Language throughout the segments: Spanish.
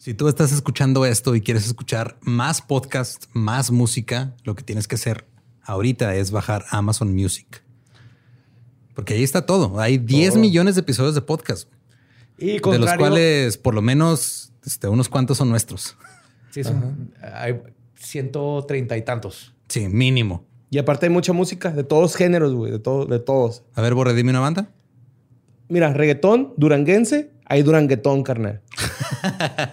Si tú estás escuchando esto y quieres escuchar más podcast, más música, lo que tienes que hacer ahorita es bajar Amazon Music. Porque ahí está todo. Hay 10 millones de episodios de podcast. Y de los cuales por lo menos este, unos cuantos son nuestros. Sí, son, hay 130 y tantos. Sí, mínimo. Y aparte hay mucha música de todos géneros, güey, de, todo, de todos. A ver, Borre, dime una banda. Mira, reggaetón, duranguense, hay duranguetón, carnal.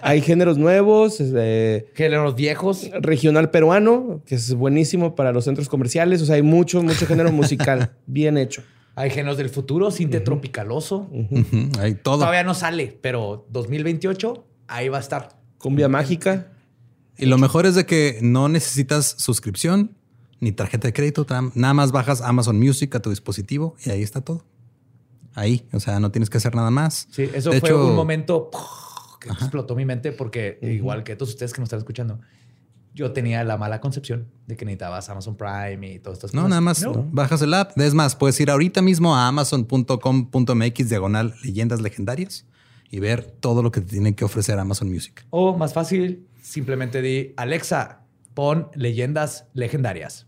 hay géneros nuevos, este, géneros viejos. Regional peruano, que es buenísimo para los centros comerciales. O sea, hay mucho, mucho género musical bien hecho. Hay géneros del futuro, cinte tropicaloso. Hay todo. Todavía no sale, pero 2028 ahí va a estar. Cumbia mágica. Y lo mejor es de que no necesitas suscripción ni tarjeta de crédito. Nada más bajas Amazon Music a tu dispositivo y ahí está todo. Ahí, o sea, no tienes que hacer nada más. Sí, eso fue un momento que explotó mi mente porque igual que todos ustedes que nos están escuchando, yo tenía la mala concepción de que necesitabas Amazon Prime y todas estas cosas. No, nada más bajas el app. Es más, puedes ir ahorita mismo a amazon.com.mx diagonal leyendas legendarias y ver todo lo que te tiene que ofrecer Amazon Music. O más fácil, simplemente di Alexa, pon leyendas legendarias.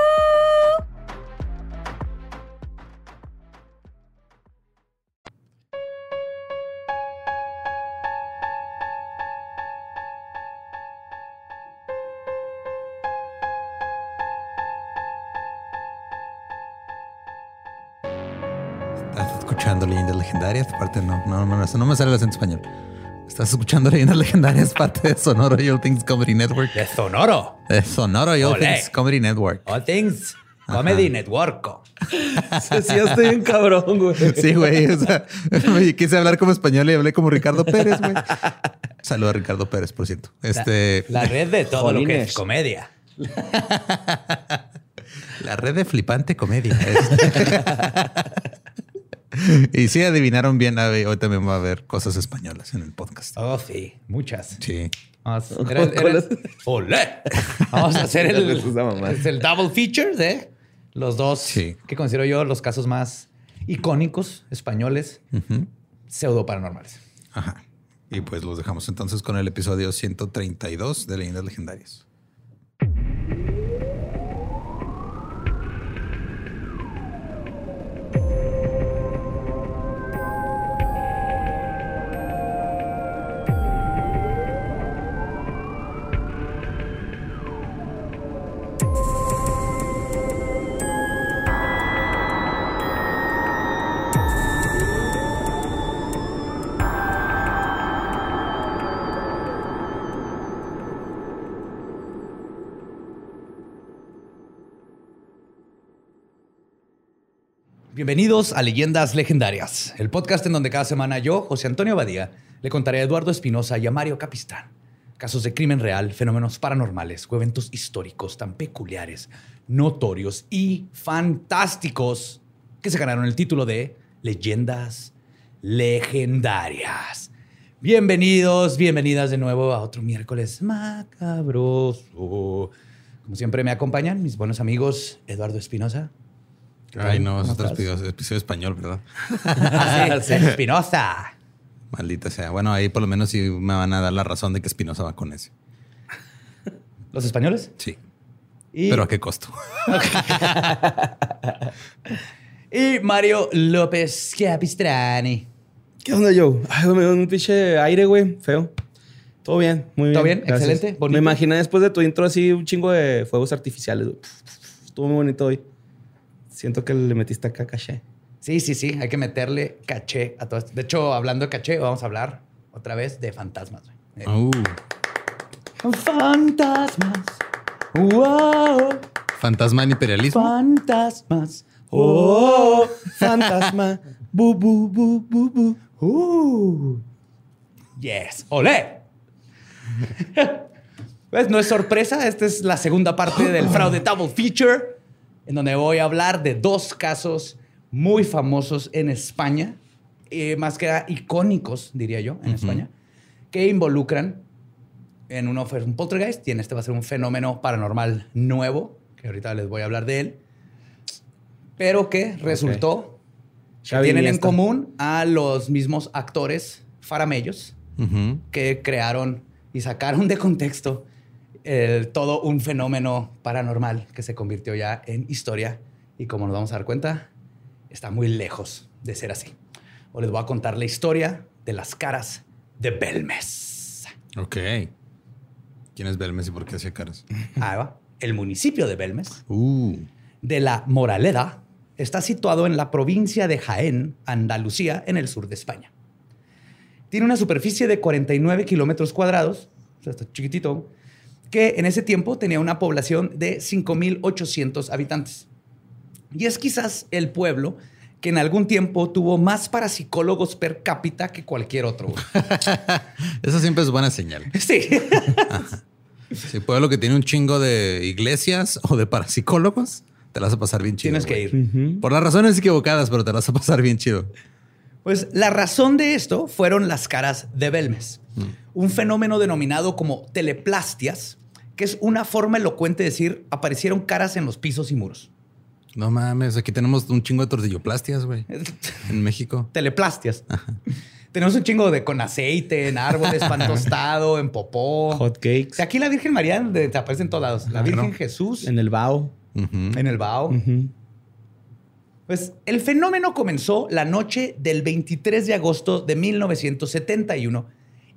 Aparte, no, no, no, no me sale el acento español. Estás escuchando leyendas legendarias, parte de Sonoro y All Things Comedy Network. De Sonoro. De Sonoro y All Things Comedy Network. All Things Comedy Network. sí, estoy bien cabrón, güey. Sí, güey. O sea, quise hablar como español y hablé como Ricardo Pérez, güey. Saludo a Ricardo Pérez, por cierto. Este... La, red de todo lo que es comedia. La red de flipante comedia. Este. y sí adivinaron bien, hoy también va a haber cosas españolas en el podcast. Oh, sí, muchas. Sí. Vamos, Vamos a hacer el, el double feature de los dos que considero yo los casos más icónicos españoles pseudo paranormales. Ajá. Y pues los dejamos entonces con el episodio 132 de Leyendas Legendarias. Bienvenidos a Leyendas Legendarias, el podcast en donde cada semana yo, José Antonio Badía, le contaré a Eduardo Espinosa y a Mario Capistrán casos de crimen real, fenómenos paranormales o eventos históricos tan peculiares, notorios y fantásticos que se ganaron el título de Leyendas Legendarias. Bienvenidos, bienvenidas de nuevo a otro miércoles macabroso. Como siempre me acompañan mis buenos amigos Eduardo Espinosa. Ay, no, es otro episodio, español, ¿verdad? Ah, sí, Espinosa. Maldita sea. Bueno, ahí por lo menos sí me van a dar la razón de que Espinosa va con ese. ¿Los españoles? Sí. Pero a qué costo. y Mario López Capistrani. ¿Qué onda, Joe? Ay, un pinche aire, güey. Feo. Todo bien, muy bien. ¿Todo bien? Excelente. Me imaginé después de tu intro así un chingo de fuegos artificiales. Estuvo muy bonito hoy. Siento que le metiste acá caché. Sí, sí, sí. Hay que meterle caché a todo esto. De hecho, hablando de caché, vamos a hablar otra vez de fantasmas. Eh. Uh. Fantasmas. Wow. Fantasma en imperialismo. Fantasmas. Oh, fantasma. bu, bu, bu, bu, bu. Uh. Yes. ¡Olé! Pues no es sorpresa, esta es la segunda parte del fraude double feature, en donde voy a hablar de dos casos muy famosos en España, eh, más que nada icónicos, diría yo, en España, que involucran en uno fue un poltergeist y en este va a ser un fenómeno paranormal nuevo, que ahorita les voy a hablar de él, pero que resultó que tienen en común a los mismos actores faramellos que crearon y sacaron de contexto todo un fenómeno paranormal que se convirtió ya en historia y como nos vamos a dar cuenta, está muy lejos de ser así. Hoy les voy a contar la historia de las caras de Belmes. Ok. ¿Quién es Belmes y por qué hacía caras? Ahí va. El municipio de Belmes, Uh. de la Moraleda, está situado en la provincia de Jaén, Andalucía, en el sur de España. Tiene una superficie de 49 kilómetros cuadrados, o sea, está chiquitito, que en ese tiempo tenía una población de 5.800 habitantes. Y es quizás el pueblo que en algún tiempo tuvo más parapsicólogos per cápita que cualquier otro. Eso siempre es buena señal. Sí. Si pueblo que tiene un chingo de iglesias o de parapsicólogos, te la vas a pasar bien chido. Tienes que ir. Por las razones equivocadas, pero te la vas a pasar bien chido. Pues la razón de esto fueron las caras de Belmes, un fenómeno denominado como teleplastias, que es una forma elocuente de decir aparecieron caras en los pisos y muros. No mames, aquí tenemos un chingo de tortilloplastias, güey. En México. Teleplastias. Tenemos un chingo de con aceite, en árboles, pan tostado, en popó. Hot O cakes. sea, aquí la Virgen María de- te aparece en todos lados. La Virgen Jesús En el bao. En el Bao. Pues el fenómeno comenzó la noche del 23 de agosto de 1971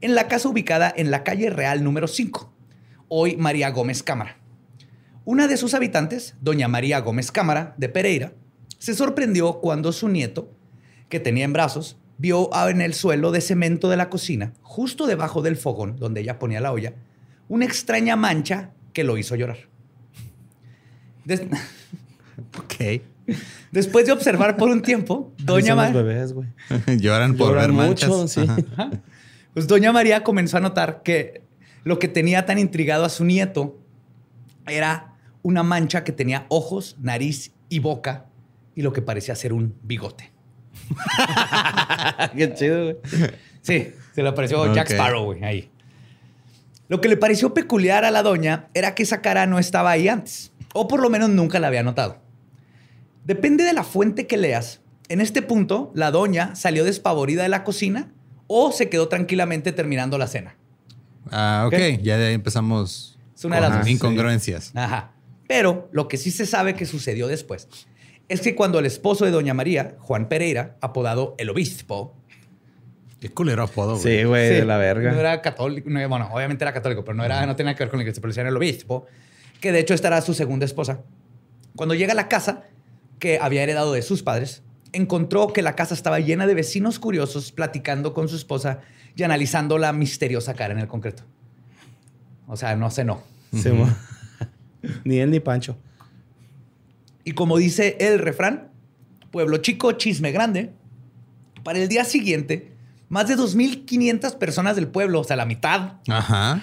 en la casa ubicada en la calle Real número 5, hoy María Gómez Cámara. Una de sus habitantes, doña María Gómez Cámara de Pereira, se sorprendió cuando su nieto, que tenía en brazos, vio en el suelo de cemento de la cocina, justo debajo del fogón donde ella ponía la olla, una extraña mancha que lo hizo llorar. Des- Ok. Después de observar por un tiempo, Doña, Así son Ma- los bebés, güey. Lloran por Lloran ver mucho, manchas. sí. Ajá. pues Doña María comenzó a notar que lo que tenía tan intrigado a su nieto era una mancha que tenía ojos, nariz y boca y lo que parecía ser un bigote. Qué chido, güey. Sí, se le apareció Jack. Sparrow, güey, ahí. Lo que le pareció peculiar a la doña era que esa cara no estaba ahí antes, o por lo menos nunca la había notado. Depende de la fuente que leas. En este punto, la doña salió despavorida de la cocina o se quedó tranquilamente terminando la cena. Ah, ok. Ok. Ya de ahí empezamos Es una de las dos. incongruencias. Ajá. Pero lo que sí se sabe que sucedió después es que cuando el esposo de doña María, Juan Pereira, apodado el obispo, Qué culero apodo, güey. Sí, güey, Sí, de la verga. No era católico, no, bueno, obviamente era católico, pero no, era, no tenía que ver con la iglesia, pero decían el obispo, que de hecho esta era su segunda esposa. Cuando llega a la casa que había heredado de sus padres, encontró que la casa estaba llena de vecinos curiosos platicando con su esposa y analizando la misteriosa cara en el concreto. O sea, no cenó. Sí, mo. Ni él ni Pancho. Y como dice el refrán, pueblo chico, chisme grande, para el día siguiente, más de 2.500 personas del pueblo, o sea, la mitad, Ajá.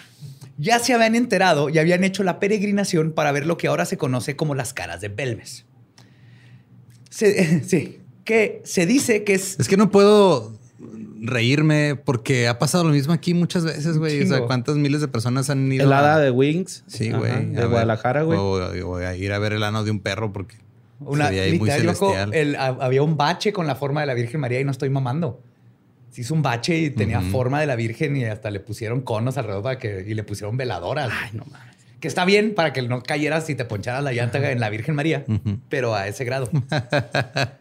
ya se habían enterado y habían hecho la peregrinación para ver lo que ahora se conoce como las caras de Belmes. Se- sí, que se dice que es... Es que no puedo reírme porque ha pasado lo mismo aquí muchas veces, güey. O sea, cuántas miles de personas han ido El a- hada de Wings. Sí, güey. a De. Guadalajara, güey. O, o a ir a ver el ano de un perro porque Una, sería ahí muy loco, el- había un bache con la forma de la Virgen María y no estoy mamando. Se hizo un bache y tenía Ujú. forma de la Virgen y hasta le pusieron conos alrededor para que, y le pusieron veladoras. Ay, no mames. Que está bien para que no cayeras y te poncharas la llanta en la Virgen María, pero a ese grado.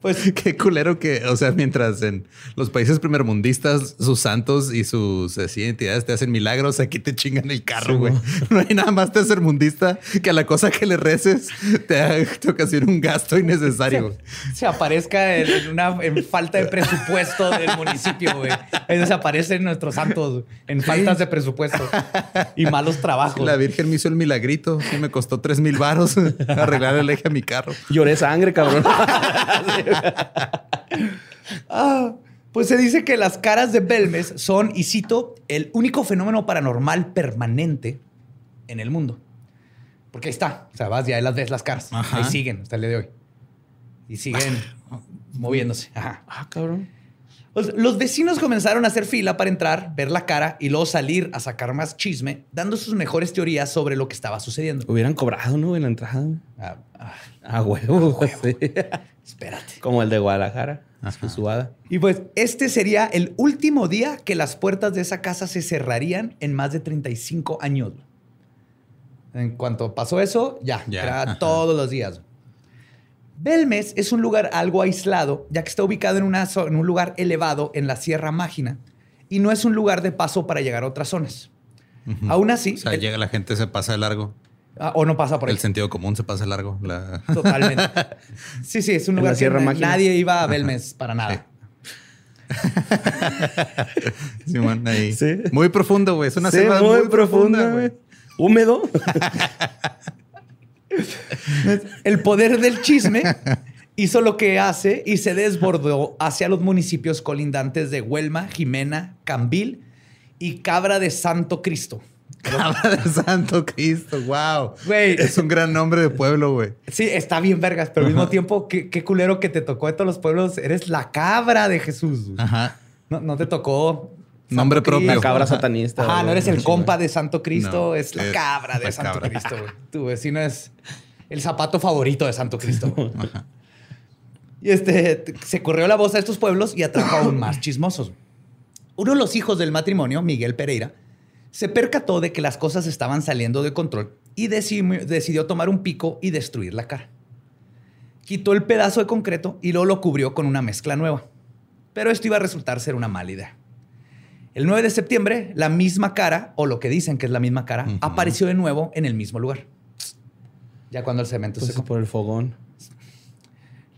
pues Qué culero que, o sea, mientras en los países primermundistas sus santos y sus así, entidades te hacen milagros, aquí te chingan el carro, güey. no hay nada más tercermundista que a la cosa que le reces te, te ocasiona un gasto innecesario. güey. se aparezca en, en una en falta de presupuesto del municipio, güey. Ahí desaparecen nuestros santos en faltas de presupuesto y malos trabajos. La Virgen me hizo el milagrito. Sí, me costó tres mil varos arreglar el eje a mi carro. Lloré sangre, cabrón. Ah, Pues se dice que las caras de Belmes son, y cito, el único fenómeno paranormal permanente en el mundo. Porque ahí está. O sea, vas y ahí las ves las caras. Ajá. Ahí siguen hasta el día de hoy. Y siguen moviéndose. Ajá. Ah, cabrón. Pues, los vecinos comenzaron a hacer fila para entrar, ver la cara y luego salir a sacar más chisme, dando sus mejores teorías sobre lo que estaba sucediendo. Hubieran cobrado, ¿no? En la entrada. güey. Ah, ah, Ah, huevo, sí. espérate. Como el de Guadalajara. Su subada. Y pues este sería el último día que las puertas de esa casa se cerrarían en más de 35 años. En cuanto pasó eso, ya, Ya, era ajá. todos los días. Belmes es un lugar algo aislado, ya que está ubicado en, una zo- en un lugar elevado en la Sierra Mágina y no es un lugar de paso para llegar a otras zonas. Aún así, O sea, el- llega la gente, se pasa de largo. Ah, o no pasa por ahí. El sentido común se pasa largo. La... Totalmente. Sí, sí, es un lugar la que nadie iba a Belmes para nada. Simón, ahí. Sí. Muy profundo, güey. Es una Sí, selva muy, profunda, güey. Húmedo. El poder del chisme hizo lo que hace y se desbordó hacia los municipios colindantes de Huelma, Jimena, Cambil y Cabra de Santo Cristo. Cabra de Santo Cristo. Wow. Güey. Es un gran nombre de pueblo, güey. Sí, está bien vergas, pero al mismo tiempo, qué, qué culero que te tocó de todos los pueblos. Eres la cabra de Jesús. güey. Ajá. No, no te tocó... Santo Nombre propio. La cabra satanista. Ajá, no eres el compa de Santo Cristo, No, es la es cabra de la Santo cabra. Cristo. güey. Tu vecino es el zapato favorito de Santo Cristo. güey. Y este, se corrió la voz a estos pueblos y atrajo aún más chismosos. Uno de los hijos del matrimonio, Miguel Pereira, se percató de que las cosas estaban saliendo de control y deci- decidió tomar un pico y destruir la cara. Quitó el pedazo de concreto y luego lo cubrió con una mezcla nueva. Pero esto iba a resultar ser una mala idea. El 9 de septiembre, la misma cara, o lo que dicen que es la misma cara, apareció de nuevo en el mismo lugar. Ya cuando el cemento Pues se por el fogón.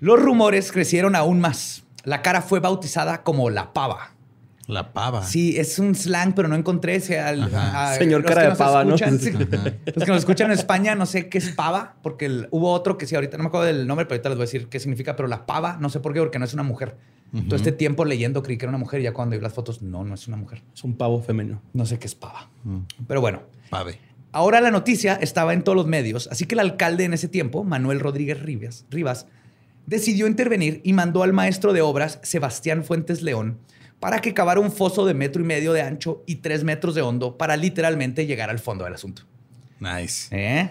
Los rumores crecieron aún más. La cara fue bautizada como la pava. La pava. Sí, es un slang, pero no encontré ese. al- a- Señor cara de pava, ¿no? escuchan, sí. Ajá. Los que nos escuchan en España, no sé qué es pava, porque el- hubo otro que sí, ahorita no me acuerdo del nombre, pero ahorita les voy a decir qué significa. Pero la pava, no sé por qué, porque no es una mujer. Todo este tiempo leyendo creí que era una mujer y ya cuando vi las fotos, no, no es una mujer. Es un pavo femenino. No sé qué es pava. Mm. Pero bueno, Pave. Ahora la noticia estaba en todos los medios, así que el alcalde en ese tiempo, Manuel Rodríguez Rivas, Rivas, decidió intervenir y mandó al maestro de obras, Sebastián Fuentes León, para que cavara un foso de metro y medio de ancho y tres metros de hondo para literalmente llegar al fondo del asunto. Nice. ¿Eh?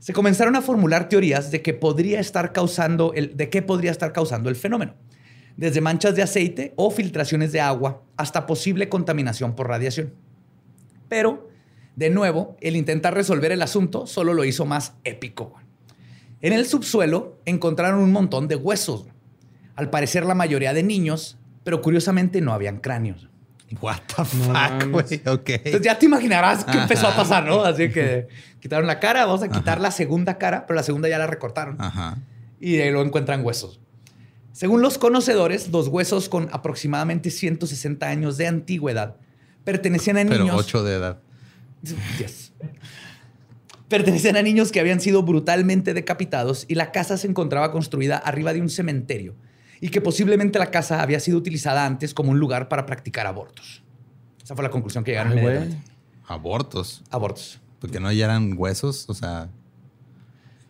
Se comenzaron a formular teorías de que podría estar causando el, de qué podría estar causando el fenómeno, desde manchas de aceite o filtraciones de agua hasta posible contaminación por radiación. Pero, de nuevo, el intentar resolver el asunto solo lo hizo más épico. En el subsuelo encontraron un montón de huesos, al parecer la mayoría de niños, pero curiosamente no habían cráneos. What the fuck, güey. Ok. Entonces ya te imaginarás qué empezó a pasar, ¿no? Así que quitaron la cara, vamos a quitar Ajá. la segunda cara, pero la segunda ya la recortaron. Ajá. Y ahí lo encuentran huesos. Según los conocedores, los huesos con aproximadamente 160 años de antigüedad pertenecían a Pero niños. ocho de edad. Yes. Pertenecían a niños que habían sido brutalmente decapitados y la casa se encontraba construida arriba de un cementerio y que posiblemente la casa había sido utilizada antes como un lugar para practicar abortos. Esa fue la conclusión que llegaron Ay. Abortos. Abortos. Porque no ya eran huesos. O sea.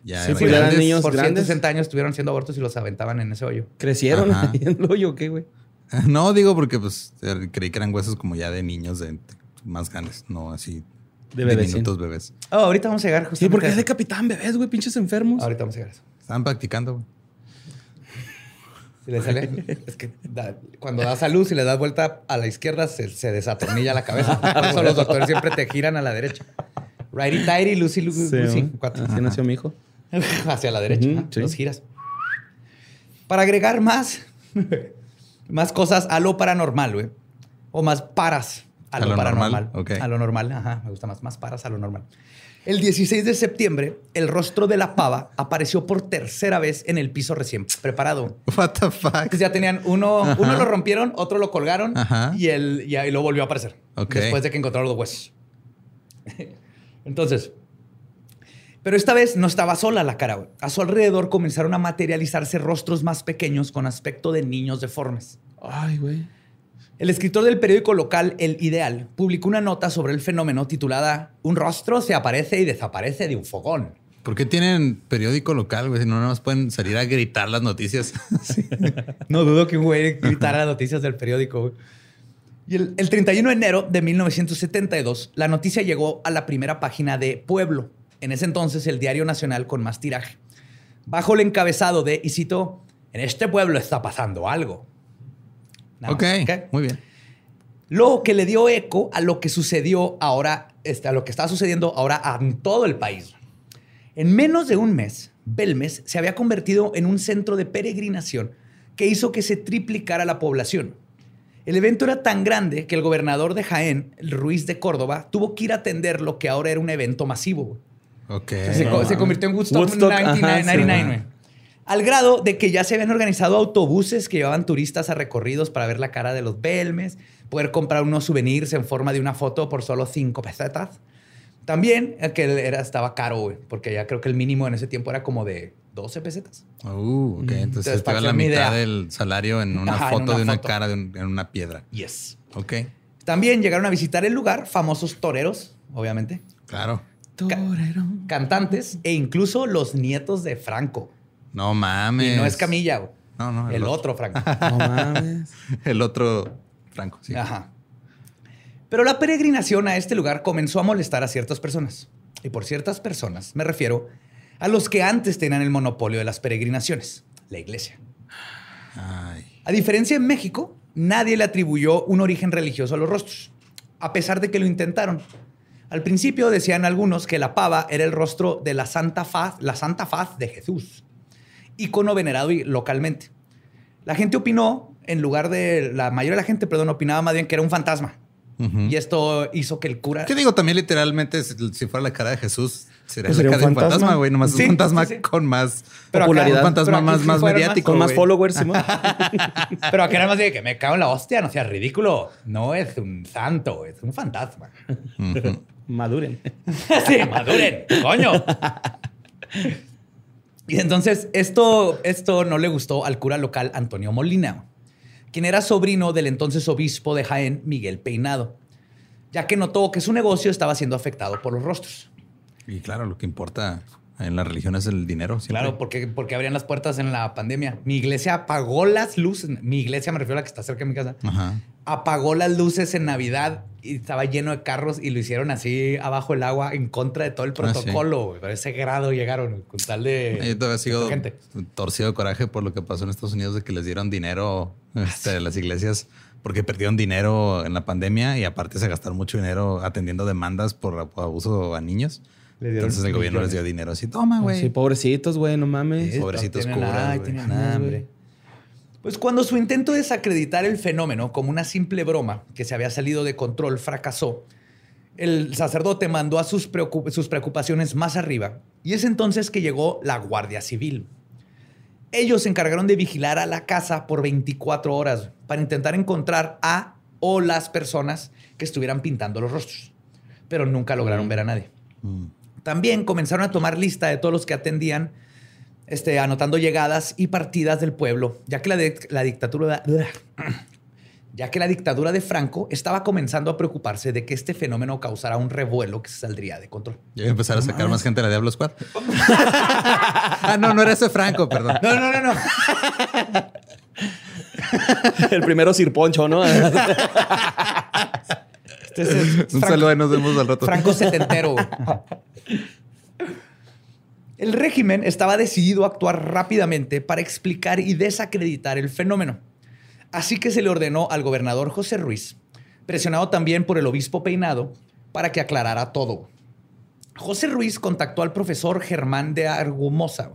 Ya Sí, eran pues, grandes. niños Por grandes. 160 años estuvieron haciendo abortos y los aventaban en ese hoyo. Crecieron Ajá. en el hoyo, ¿qué, güey? No, digo porque pues er- creí que eran huesos como ya de niños de más grandes, no así De bebés, diminutos bebés. Oh, ahorita vamos a llegar Sí, justamente porque a es eso. decapitaban bebés, güey, pinches enfermos. Ahorita vamos a llegar a eso. Estaban practicando. güey. Si le sale, es que da- cuando das a luz y le das vuelta a la izquierda, se, se desatornilla la cabeza. Por eso los doctores siempre te giran a la derecha. Righty tighty, Lucy, Lucy, Sí, Lucy, cuatro. Así nació mi hijo. hacia la derecha. Sí. Los giras. Para agregar más, más cosas a lo paranormal, güey. O más paras a, A lo, lo paranormal. normal, ok. A lo normal, ajá. Me gusta más. Más paras a lo normal. El 16 de septiembre, el rostro de la pava apareció por tercera vez en el piso recién preparado. What the fuck. Ya tenían uno, Ajá. uno lo rompieron, otro lo colgaron Ajá. y él y ahí lo volvió a aparecer. Ok. Después de que encontraron los huesos. Entonces, Pero esta vez no estaba sola la cara. A su alrededor comenzaron a materializarse rostros más pequeños con aspecto de niños deformes. Ay, güey. El escritor del periódico local El Ideal publicó una nota sobre el fenómeno titulada Un rostro se aparece y desaparece de un fogón. ¿Por qué tienen periódico local, güey? Si no, nada más pueden salir a gritar las noticias. No dudo que un güey gritara las noticias del periódico. güey. Y el, el 31 de enero de 1972, la noticia llegó a la primera página de Pueblo, en ese entonces el diario nacional con más tiraje, bajo el encabezado de, y cito, en este pueblo está pasando algo. Nada ok, más, ¿ok? muy bien. Lo que le dio eco a lo que sucedió ahora, este, a lo que está sucediendo ahora en todo el país. En menos de un mes, Belmes se había convertido en un centro de peregrinación que hizo que se triplicara la población. El evento era tan grande que el gobernador de Jaén, el Ruiz de Córdoba, tuvo que ir a atender lo que ahora era un evento masivo. güey. Ok. Se, co- se convirtió en Woodstock, Woodstock, ajá, 99, sí, 99, güey. güey. Al grado de que ya se habían organizado autobuses que llevaban turistas a recorridos para ver la cara de los Belmes, poder comprar unos souvenirs en forma de una foto por solo cinco pesetas. También eh, que era, estaba caro, güey, porque ya creo que el mínimo en ese tiempo era como de 12 pesetas. Uh, ok. Entonces, Entonces, que la mitad idea. del salario en una Ajá, en foto una de una foto. cara de un- en una piedra. Yes. Ok, También llegaron a visitar el lugar famosos toreros, obviamente, claro. Torero. cantantes e incluso los nietos de Franco. No mames. Y no es Camilla, güey. No, no, el, otro Franco. No mames. El otro Franco, sí. Ajá. Pero la peregrinación a este lugar comenzó a molestar a ciertas personas. Y por ciertas personas me refiero a los que antes tenían el monopolio de las peregrinaciones, la iglesia. Ay. A diferencia en México, nadie le atribuyó un origen religioso a los rostros, a pesar de que lo intentaron. Al principio decían algunos que la pava era el rostro de la Santa Faz, la Santa Faz de Jesús, icono venerado y- localmente. La gente opinó, en lugar de la mayoría de la gente, perdón, opinaba más bien que era un fantasma. Ujú. Y esto hizo que el cura ¿Qué digo? También literalmente, si fuera la cara de Jesús, sería Pues la sería un cara de un fantasma, fantasma. güey. Nomás Sí, un fantasma sí, sí. con más Pero acá- popularidad. Un fantasma más, más mediático. Con más güey. followers, Simón. Pero acá era más de que me cago en la hostia, no seas ridículo. No es un santo, es un fantasma. Ujú. Maduren. sí, maduren, coño. Y entonces esto, esto no le gustó al cura local Antonio Molina, quien era sobrino del entonces obispo de Jaén, Miguel Peinado, ya que notó que su negocio estaba siendo afectado por los rostros. Y claro, lo que importa en la religión es el dinero. siempre. Claro, porque, porque abrían las puertas en la pandemia. Mi iglesia apagó las luces. Mi iglesia me refiero a la que está cerca de mi casa. Ajá. apagó las luces en Navidad y estaba lleno de carros y lo hicieron así abajo el agua en contra de todo el Ah, sí. protocolo. güey. A ese grado llegaron con tal de. Yo todavía sigo de gente. torcido de coraje por lo que pasó en Estados Unidos de que les dieron dinero este, las iglesias porque perdieron dinero en la pandemia y aparte se gastaron mucho dinero atendiendo demandas por abuso a niños. Le dieron Entonces el gobierno les dio dinero así, toma, güey. Sí, pobrecitos, güey, no mames. Sí, Pobrecitos tienen- curas, tienen hambre. Pues cuando su intento de desacreditar el fenómeno como una simple broma que se había salido de control fracasó, el sacerdote mandó a sus, preocup- sus preocupaciones más arriba y es entonces que llegó la Guardia Civil. Ellos se encargaron de vigilar a la casa por 24 horas para intentar encontrar a o las personas que estuvieran pintando los rostros, pero nunca lograron ver a nadie. Mm. También comenzaron a tomar lista de todos los que atendían, este, anotando llegadas y partidas del pueblo, ya que la, de- la dictadura, ya que la dictadura de Franco estaba comenzando a preocuparse de que este fenómeno causara un revuelo que se saldría de control. Ya voy a empezar a sacar más gente de la Diablo Squad. ah, no, no era ese Franco, perdón. No, no, no, no. El primero Sir Poncho, ¿no? Este es el Un Franco- saludo y nos vemos al rato. Franco setentero. El régimen estaba decidido a actuar rápidamente para explicar y desacreditar el fenómeno. Así que se le ordenó al gobernador José Ruiz, presionado también por el obispo Peinado, para que aclarara todo. José Ruiz contactó al profesor Germán de Argumosa,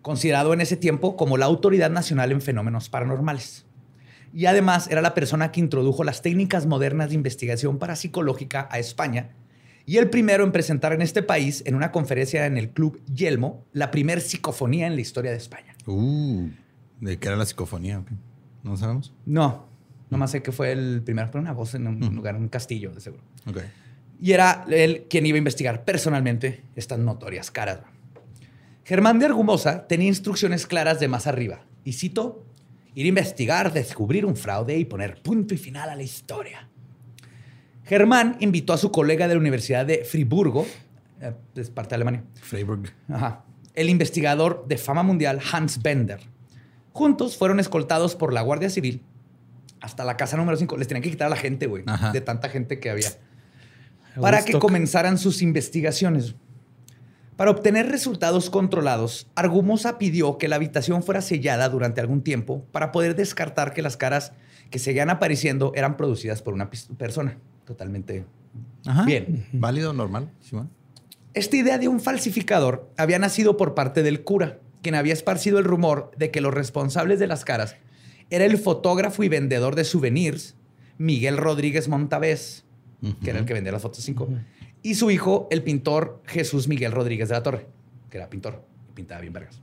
considerado en ese tiempo como la autoridad nacional en fenómenos paranormales. Y además era la persona que introdujo las técnicas modernas de investigación parapsicológica a España y el primero en presentar en este país, en una conferencia en el Club Yelmo, la primer psicofonía en la historia de España. Uh, ¿de qué era la psicofonía? ¿No sabemos? No, nomás sé que fue el primero, pero una voz en un lugar, en un castillo, de seguro. Ok. Y era él quien iba a investigar personalmente estas notorias caras. Germán de Argumosa tenía instrucciones claras de más arriba. Y cito, ir a investigar, descubrir un fraude y poner punto y final a la historia. Germán invitó a su colega de la Universidad de Friburgo, eh, es parte de Alemania, Freiburg. Ajá. El investigador de fama mundial Hans Bender. Juntos fueron escoltados por la Guardia Civil hasta la casa número 5. Les tenían que quitar a la gente, güey, de tanta gente que había. Para que comenzaran sus investigaciones. Para obtener resultados controlados, Argumosa pidió que la habitación fuera sellada durante algún tiempo para poder descartar que las caras que seguían apareciendo eran producidas por una persona. Totalmente Ajá. Bien. Válido, normal. Simón. esta idea de un falsificador había nacido por parte del cura, quien había esparcido el rumor de que los responsables de las caras era el fotógrafo y vendedor de souvenirs Miguel Rodríguez Montavés, que era el que vendía las fotos 5, y su hijo, el pintor Jesús Miguel Rodríguez de la Torre, que era pintor y pintaba bien vergas.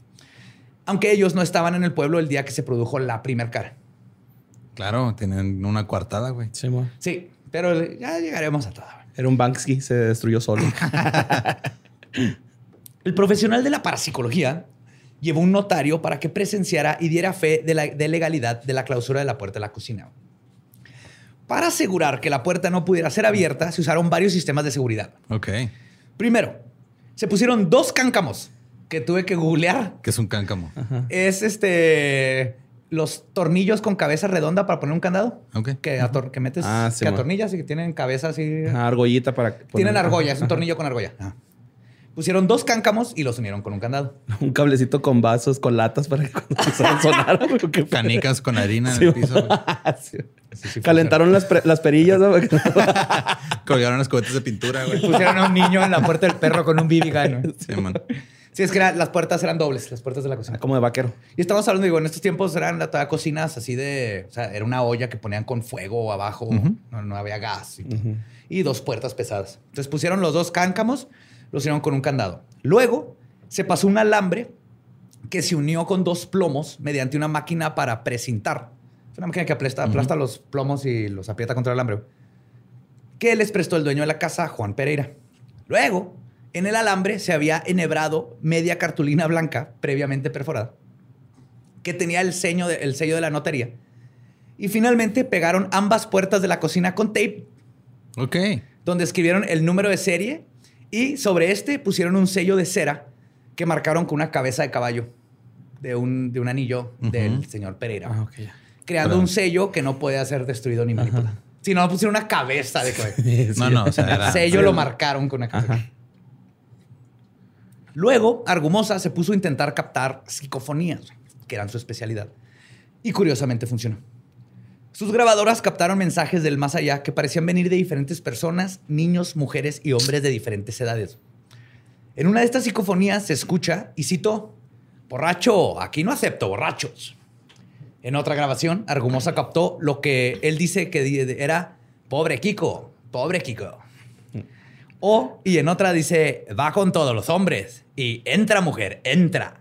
Aunque ellos no estaban en el pueblo el día que se produjo la primer cara. Claro, tienen una coartada, güey. Sí, mo. Sí, pero ya llegaremos a todo. güey. Era un Banksy, se destruyó solo. El profesional de la parapsicología llevó un notario para que presenciara y diera fe de la de legalidad de la clausura de la puerta de la cocina. Para asegurar que la puerta no pudiera ser abierta, se usaron varios sistemas de seguridad. Ok. Primero, se pusieron dos cáncamos que tuve que googlear. Que es un cáncamo. Es este los tornillos con cabeza redonda para poner un candado. Ok. Que, ator- que metes, Ah, sí, que atornillas y que tienen cabeza así. Ajá, argollita para. Tienen argolla, es un Ajá. tornillo con argolla. Pusieron dos cáncamos y los unieron con un candado. Un cablecito con vasos, con latas para que cuando empezaran a sonar. Canicas con harina en Sí, el piso. Sí. Calentaron las, pre- las perillas. ¿no? Colgaron las cubetas de pintura, güey. Pusieron a un niño en la puerta del perro con un BB gun. ¿no? Sí, man. Sí, es que era- las puertas eran dobles, las puertas de la cocina. Como de vaquero. Y estamos hablando, digo, en estos tiempos eran todavía cocinas así de. O sea, era una olla que ponían con fuego abajo, no, no había gas. Y, y dos puertas pesadas. Entonces pusieron los dos cáncamos, los hicieron con un candado. Luego se pasó un alambre que se unió con dos plomos mediante una máquina para precintar. Es una máquina que aplasta, aplasta los plomos y los aprieta contra el alambre. Que les prestó el dueño de la casa, Juan Pereira. Luego, en el alambre se había enhebrado media cartulina blanca previamente perforada que tenía el, sello de, el sello de la notaría. Y finalmente pegaron ambas puertas de la cocina con tape, Ok. donde escribieron el número de serie y sobre este pusieron un sello de cera que marcaron con una cabeza de caballo de un, de un anillo del señor Pereira, Ah, creando un sello que no podía ser destruido ni manipulado. Si no, pusieron una cabeza de caballo. No, no, o sea, era. sello lo marcaron con una cabeza. Ajá. Luego, Argumosa se puso a intentar captar psicofonías, que eran su especialidad. Y curiosamente funcionó. Sus grabadoras captaron mensajes del más allá que parecían venir de diferentes personas, niños, mujeres y hombres de diferentes edades. En una de estas psicofonías se escucha, y cito, borracho, aquí no acepto borrachos. En otra grabación, Argumosa captó lo que él dice que era, pobre Kiko, pobre Kiko. O, y en otra dice, va con todos los hombres. Y entra, mujer, entra.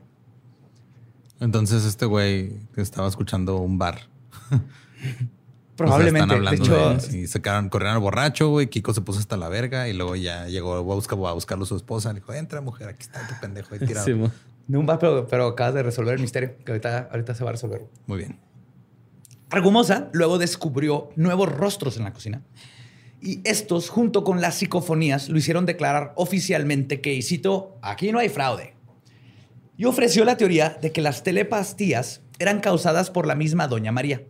Entonces este güey estaba escuchando un bar. Probablemente. O sea, están de hablando hecho, de- y se quedaron, corrieron al borracho, güey. Kiko se puso hasta la verga y luego ya llegó a, buscar, a buscarlo su esposa. Le dijo, entra, mujer, aquí está tu pendejo ahí tirado. Sí, bar, pero, pero acabas de resolver el misterio, que ahorita, ahorita se va a resolver. Muy bien. Argumosa luego descubrió nuevos rostros en la cocina. Y estos, junto con las psicofonías, lo hicieron declarar oficialmente que, y cito, aquí no hay fraude. Y ofreció la teoría de que las telepastías eran causadas por la misma Doña María,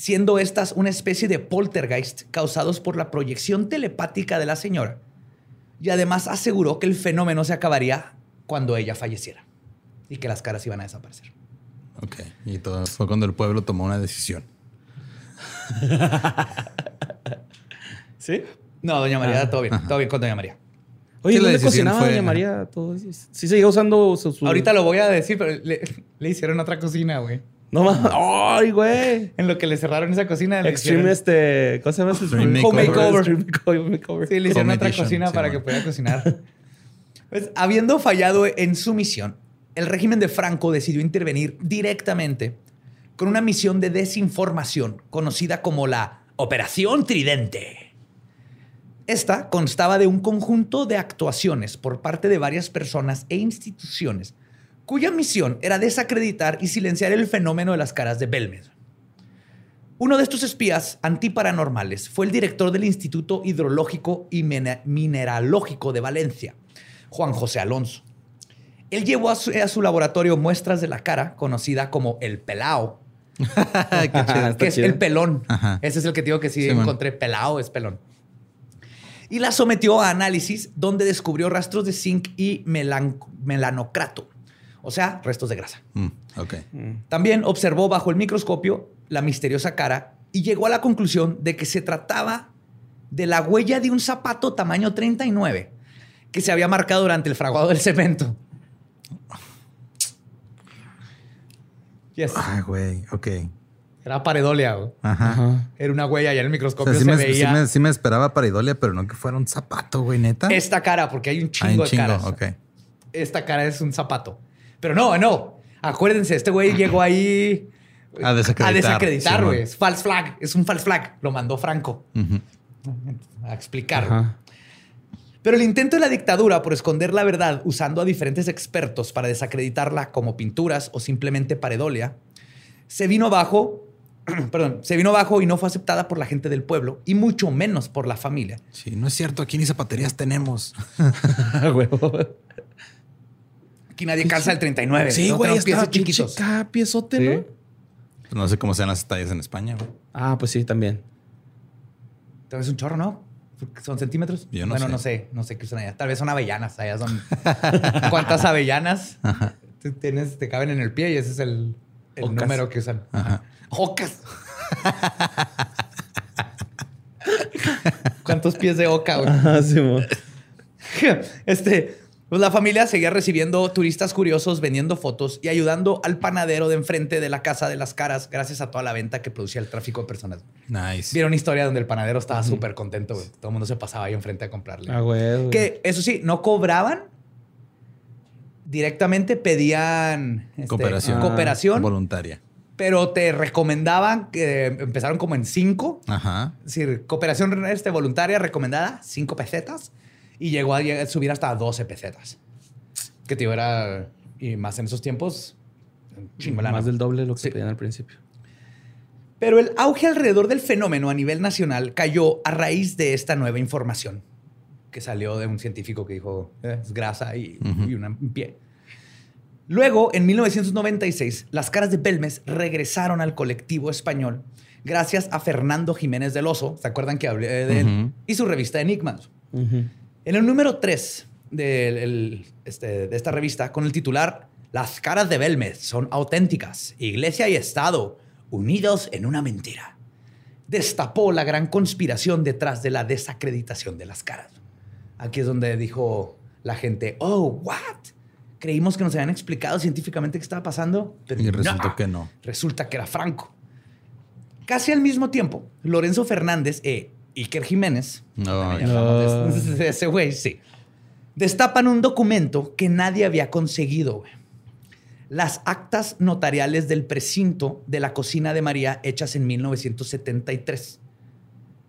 siendo estas una especie de poltergeist causados por la proyección telepática de la señora. Y además aseguró que el fenómeno se acabaría cuando ella falleciera y que las caras iban a desaparecer. Ok. Y todo fue cuando el pueblo tomó una decisión. ¿Sí? No, Doña María, todo bien, todo bien con Doña María. Oye, la ¿dónde decisión cocinaba fue- Doña María todo eso? Sí seguía usando su... su- Ahorita lo voy a decir, pero le, le hicieron otra cocina, güey. No mames. ¡Ay, güey! En lo que le cerraron esa cocina. Extreme este... ¿Cómo se llama? Extreme Home makeover. makeover. Extreme makeover. Sí, le hicieron Home otra edition, cocina sí, para man. que pudiera cocinar. Pues, habiendo fallado en su misión, el régimen de Franco decidió intervenir directamente con una misión de desinformación conocida como la Operación Tridente. Esta constaba de un conjunto de actuaciones por parte de varias personas e instituciones cuya misión era desacreditar y silenciar el fenómeno de las caras de Belmes. Uno de estos espías antiparanormales fue el director del Instituto Hidrológico y Mine- Mineralógico de Valencia, Juan José Alonso. Él llevó a su, a su laboratorio muestras de la cara, conocida como el pelao, Qué chido. que es chido. el pelón. Ajá. Ese es el que te digo que sí, Sí, man. encontré pelao, es pelón. Y la sometió a análisis donde descubrió rastros de zinc y melan- melanocrato, o sea, restos de grasa. Mm, ok. También observó bajo el microscopio la misteriosa cara y llegó a la conclusión de que se trataba de la huella de un zapato tamaño 39 que se había marcado durante el fraguado del cemento. Yes. Ay, güey. Ok. Era paredolia. güey. Ajá. Era una huella y en el O microscopio sea, sí se me, veía sí me- sí me esperaba paridolia, pero no que fuera un zapato, güey, neta. esta cara, porque hay un Hay chingo un de chingo, caras. ok. Esta cara es un zapato. Pero no, no. Acuérdense, este güey llegó ahí A desacreditar. a desacreditar, güey. Es false flag. Es un false flag. Lo mandó Franco a explicar. Pero el intento de la dictadura por esconder la verdad usando a diferentes expertos para desacreditarla como pinturas o simplemente paredolia, se vino abajo, perdón, se vino abajo y no fue aceptada por la gente del pueblo y mucho menos por la familia. Sí, no es cierto. Aquí ni zapaterías tenemos. Aquí nadie calza el 39. Sí, no güey, tenemos pies chiquitos. piezote, Sí. ¿no? Pues no sé cómo sean las tallas en España, güey. Ah, pues sí, también. Tal vez un chorro, ¿no? ¿Son centímetros? Yo no bueno, sé. no sé. No sé qué usan allá. Tal vez son avellanas. Allá son... ¿Cuántas avellanas tienes, te caben en el pie? Y ese es el, número que usan. Ajá. Ocas. ¿Cuántos pies de oca, güey? Ah, sí. Este, pues la familia seguía recibiendo turistas curiosos, vendiendo fotos y ayudando al panadero de enfrente de la casa de las caras gracias a toda la venta que producía el tráfico de personas. Nice. Vieron una historia donde el panadero estaba súper contento, güey. Todo el mundo se pasaba ahí enfrente a comprarle. Ah, güey. Que eso sí, no cobraban. Directamente pedían este, Cooperación. cooperación, Voluntaria. pero te recomendaban que empezaron como en cinco. Ajá. Es decir, cooperación este, voluntaria recomendada, cinco pesetas. Y llegó a subir hasta 12 pesetas. Que tío era. Y más en esos tiempos. Más del doble de lo que Sí. pedían al principio. Pero el auge alrededor del fenómeno a nivel nacional cayó a raíz de esta nueva información que salió de un científico que dijo "Eh, es grasa y, Ujú. y una- un pie. Luego, en 1996, las caras de Belmes regresaron al colectivo español gracias a Fernando Jiménez del Oso. ¿Se acuerdan que hablé de él? Y su revista Enigmas. Ujú. En el número 3 de, el- este, de esta revista, con el titular Las caras de Belmez son auténticas, Iglesia y Estado unidos en una mentira, destapó la gran conspiración detrás de la desacreditación de las caras. Aquí es donde dijo la gente, oh, what? Creímos que nos habían explicado científicamente qué estaba pasando, pero Y resultó no. que no. Resulta que era Franco. Casi al mismo tiempo, Lorenzo Fernández e Iker Jiménez No, hablamos de- ese güey, sí. Destapan un documento que nadie había conseguido, güey. Las actas notariales del precinto de la cocina de María hechas en 1973.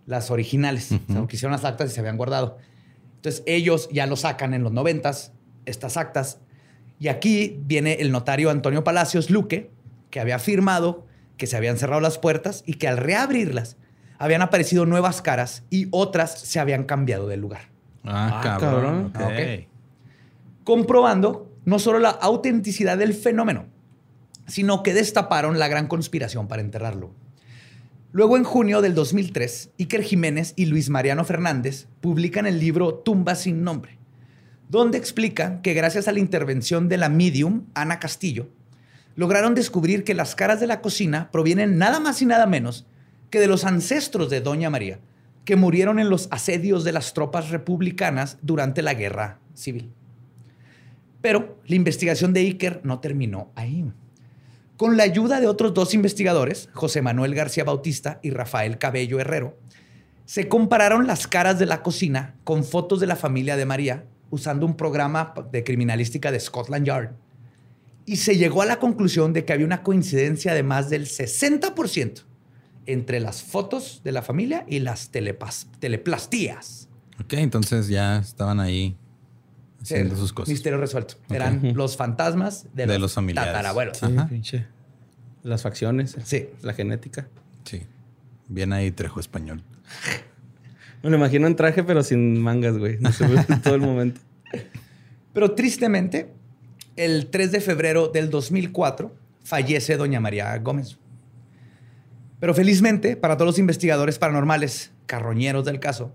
Las originales. O sea, que hicieron las actas y se habían guardado. Entonces ellos ya lo sacan en los noventas, estas actas. Y aquí viene el notario Antonio Palacios Luque, que había afirmado que se habían cerrado las puertas y que al reabrirlas habían aparecido nuevas caras y otras se habían cambiado de lugar. Ah, Ah, cabrón. Ok. Comprobando no solo la autenticidad del fenómeno, sino que destaparon la gran conspiración para enterrarlo. Luego, en junio del 2003, Iker Jiménez y Luis Mariano Fernández publican el libro Tumba sin nombre, donde explican que gracias a la intervención de la medium Ana Castillo, lograron descubrir que las caras de la cocina provienen nada más y nada menos que de los ancestros de Doña María, que murieron en los asedios de las tropas republicanas durante la guerra civil. Pero la investigación de Iker no terminó ahí. Con la ayuda de otros dos investigadores, José Manuel García Bautista y Rafael Cabello Herrero, se compararon las caras de la cocina con fotos de la familia de María usando un programa de criminalística de Scotland Yard. Y se llegó a la conclusión de que había una coincidencia de más del 60% entre las fotos de la familia y las telepas- teleplastías. Ok, entonces ya estaban ahí haciendo Sí, sus cosas. Misterio resuelto. Eran los fantasmas de, De los, los familiares. tatarabuelos. Sí, pinche. Las facciones. Sí. La genética. Sí. Bien ahí Trejo Español. Me lo imagino en traje, pero sin mangas, güey. No se ve todo el momento. Pero tristemente, el 3 de febrero del 2004 fallece doña María Gómez. Pero felizmente, para todos los investigadores paranormales, carroñeros del caso,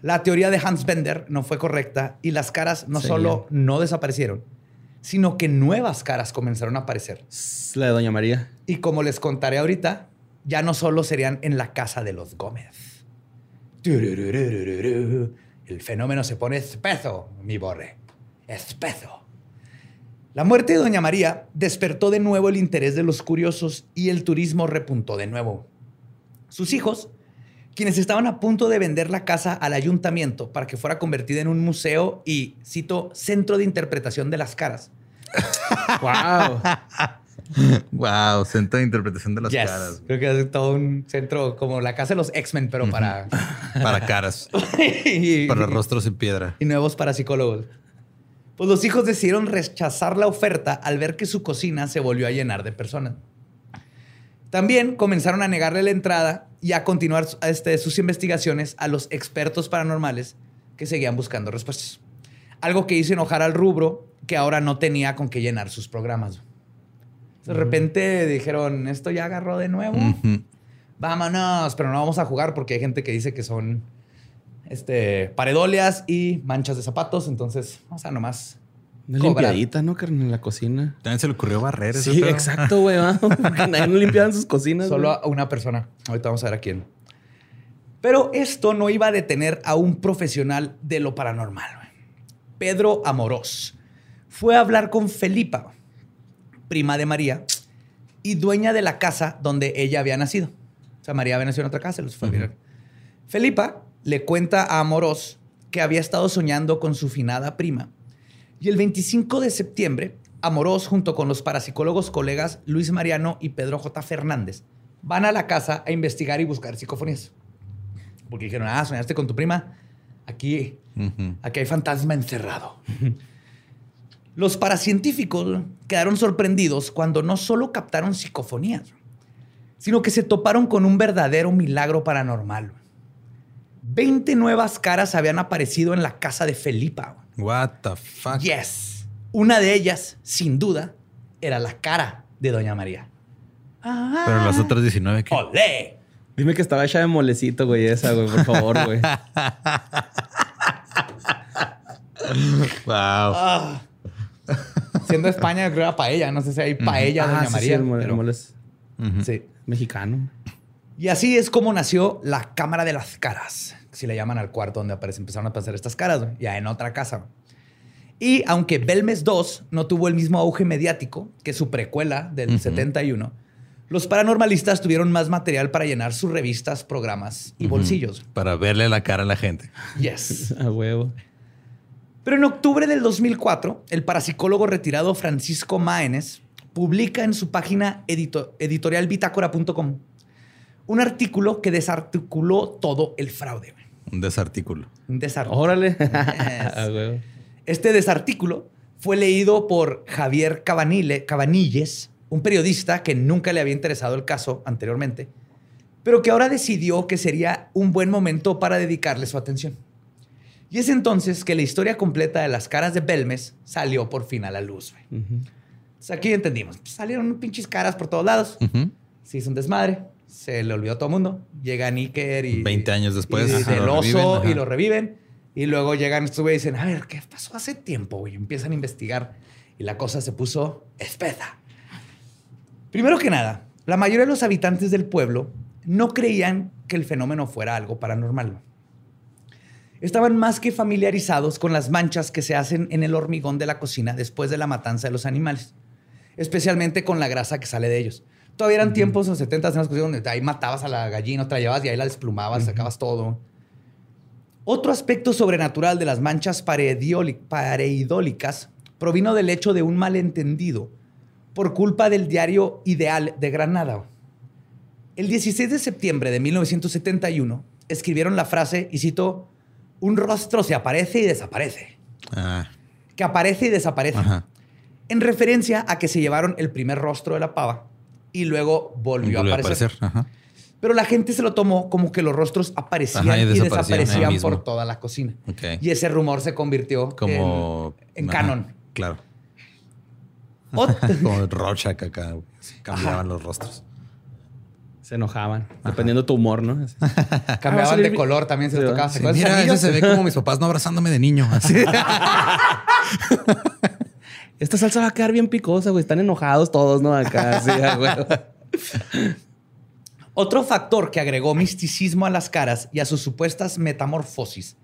la teoría de Hans Bender no fue correcta y las caras no solo no desaparecieron, sino que nuevas caras comenzaron a aparecer. La de Doña María. Y como les contaré ahorita, ya no solo serían en la casa de los Gómez. El fenómeno se pone espeso, mi borre. Espeso. La muerte de Doña María despertó de nuevo el interés de los curiosos y el turismo repuntó de nuevo. Sus hijos, quienes estaban a punto de vender la casa al ayuntamiento para que fuera convertida en un museo y, cito, centro de interpretación de las caras, ¡Wow! Wow, centro de interpretación de las Yes. caras. Creo que es todo un centro como la casa de los X-Men, pero para, Para caras. y, para rostros en piedra. y nuevos parapsicólogos. Pues los hijos decidieron rechazar la oferta al ver que su cocina se volvió a llenar de personas. También comenzaron a negarle la entrada y a continuar este, sus investigaciones a los expertos paranormales que seguían buscando respuestas. Algo que hizo enojar al rubro que ahora no tenía con qué llenar sus programas. De repente dijeron, esto ya agarró de nuevo. Vámonos, pero no vamos a jugar porque hay gente que dice que son este, paredolias y manchas de zapatos. Entonces, vamos a nomás. Una Cobrar. limpiadita, ¿no, carnal? En la cocina. También se le ocurrió barrer Sí, pedo. exacto, güey. nadie no limpiaba en sus cocinas. Solo a una persona. Ahorita vamos a ver a quién. Pero esto no iba a detener a un profesional de lo paranormal. güey. Pedro Amorós fue a hablar con Felipa, prima de María y dueña de la casa donde ella había nacido. O sea, María había nacido en otra casa y los fue a mirar. Felipa le cuenta a Amorós que había estado soñando con su finada prima. Y el 25 de septiembre, Amorós, junto con los parapsicólogos colegas Luis Mariano y Pedro J. Fernández, van a la casa a investigar y buscar psicofonías. Porque dijeron, ah, soñaste con tu prima. Aquí, aquí hay fantasma encerrado. Los paracientíficos quedaron sorprendidos cuando no solo captaron psicofonías, sino que se toparon con un verdadero milagro paranormal. 20 nuevas caras habían aparecido en la casa de Felipa. What the fuck. Yes. Una de ellas, sin duda, era la cara de Doña María. Pero las otras 19 que. ¡Olé! Dime que estaba hecha de molecito, güey, esa, güey, por favor, güey. Wow. Siendo España, creo que era paella. No sé si hay paella, Doña Ah, sí, sí, María. el mole, el pero- mole es sí. mexicano. Y así es como nació la Cámara de las Caras. Si le llaman al cuarto donde aparecen, empezaron a aparecer estas caras, ya en otra casa. Y aunque Belmes 2 no tuvo el mismo auge mediático que su precuela del 71, los paranormalistas tuvieron más material para llenar sus revistas, programas y bolsillos. Para verle la cara a la gente. Yes. A huevo. Pero en octubre del 2004, el parapsicólogo retirado Francisco Máenes publica en su página edito- editorialbitácora.com un artículo que desarticuló todo el fraude. Un desartículo. Un desartículo. Órale. Yes. Este desartículo fue leído por Javier Cabanile- Cabanilles, un periodista que nunca le había interesado el caso anteriormente, pero que ahora decidió que sería un buen momento para dedicarle su atención. Y es entonces que la historia completa de las caras de Belmes salió por fin a la luz. Entonces aquí entendimos. Pues, salieron pinches caras por todos lados. Ujú. Se hizo un desmadre. Se le olvidó a todo el mundo. Llega Nicker y... 20 años después, Y ajá, del lo oso reviven, y lo reviven. Y luego llegan estos güeyes y dicen, a ver, ¿qué pasó hace tiempo? güey? Y empiezan a investigar. Y la cosa se puso espesa. Primero que nada, la mayoría de los habitantes del pueblo no creían que el fenómeno fuera algo paranormal. Estaban más que familiarizados con las manchas que se hacen en el hormigón de la cocina después de la matanza de los animales, especialmente con la grasa que sale de ellos. Todavía eran tiempos, en los 70 en las donde ahí matabas a la gallina, otra llevabas y ahí la desplumabas, sacabas todo. Otro aspecto sobrenatural de las manchas pareidólicas provino del hecho de un malentendido por culpa del diario Ideal de Granada. El 16 de septiembre de 1971 escribieron la frase, y cito, un rostro se aparece y desaparece. Ah, Que aparece y desaparece. ajá. En referencia a que se llevaron el primer rostro de la pava y luego volvió, Volvió a aparecer. Ajá. Pero la gente se lo tomó como que los rostros aparecían Ajá, y y desaparecían por toda la cocina. Ok. Y ese rumor se convirtió Como. en, en ajá, canon. Claro. Ot- Como acá. güey. Se Cambiaban los rostros. Se enojaban, dependiendo tu humor, ¿no? Así. Cambiaban salir de color también se Sí, les tocaba. Sí, ¿Se acuerdan de mira, ese se ve como mis papás no abrazándome de niño. Así. Esta salsa va a quedar bien picosa, güey. Están enojados todos, ¿no? Acá, sí, a huevo. Otro factor que agregó misticismo a las caras y a sus supuestas metamorfosis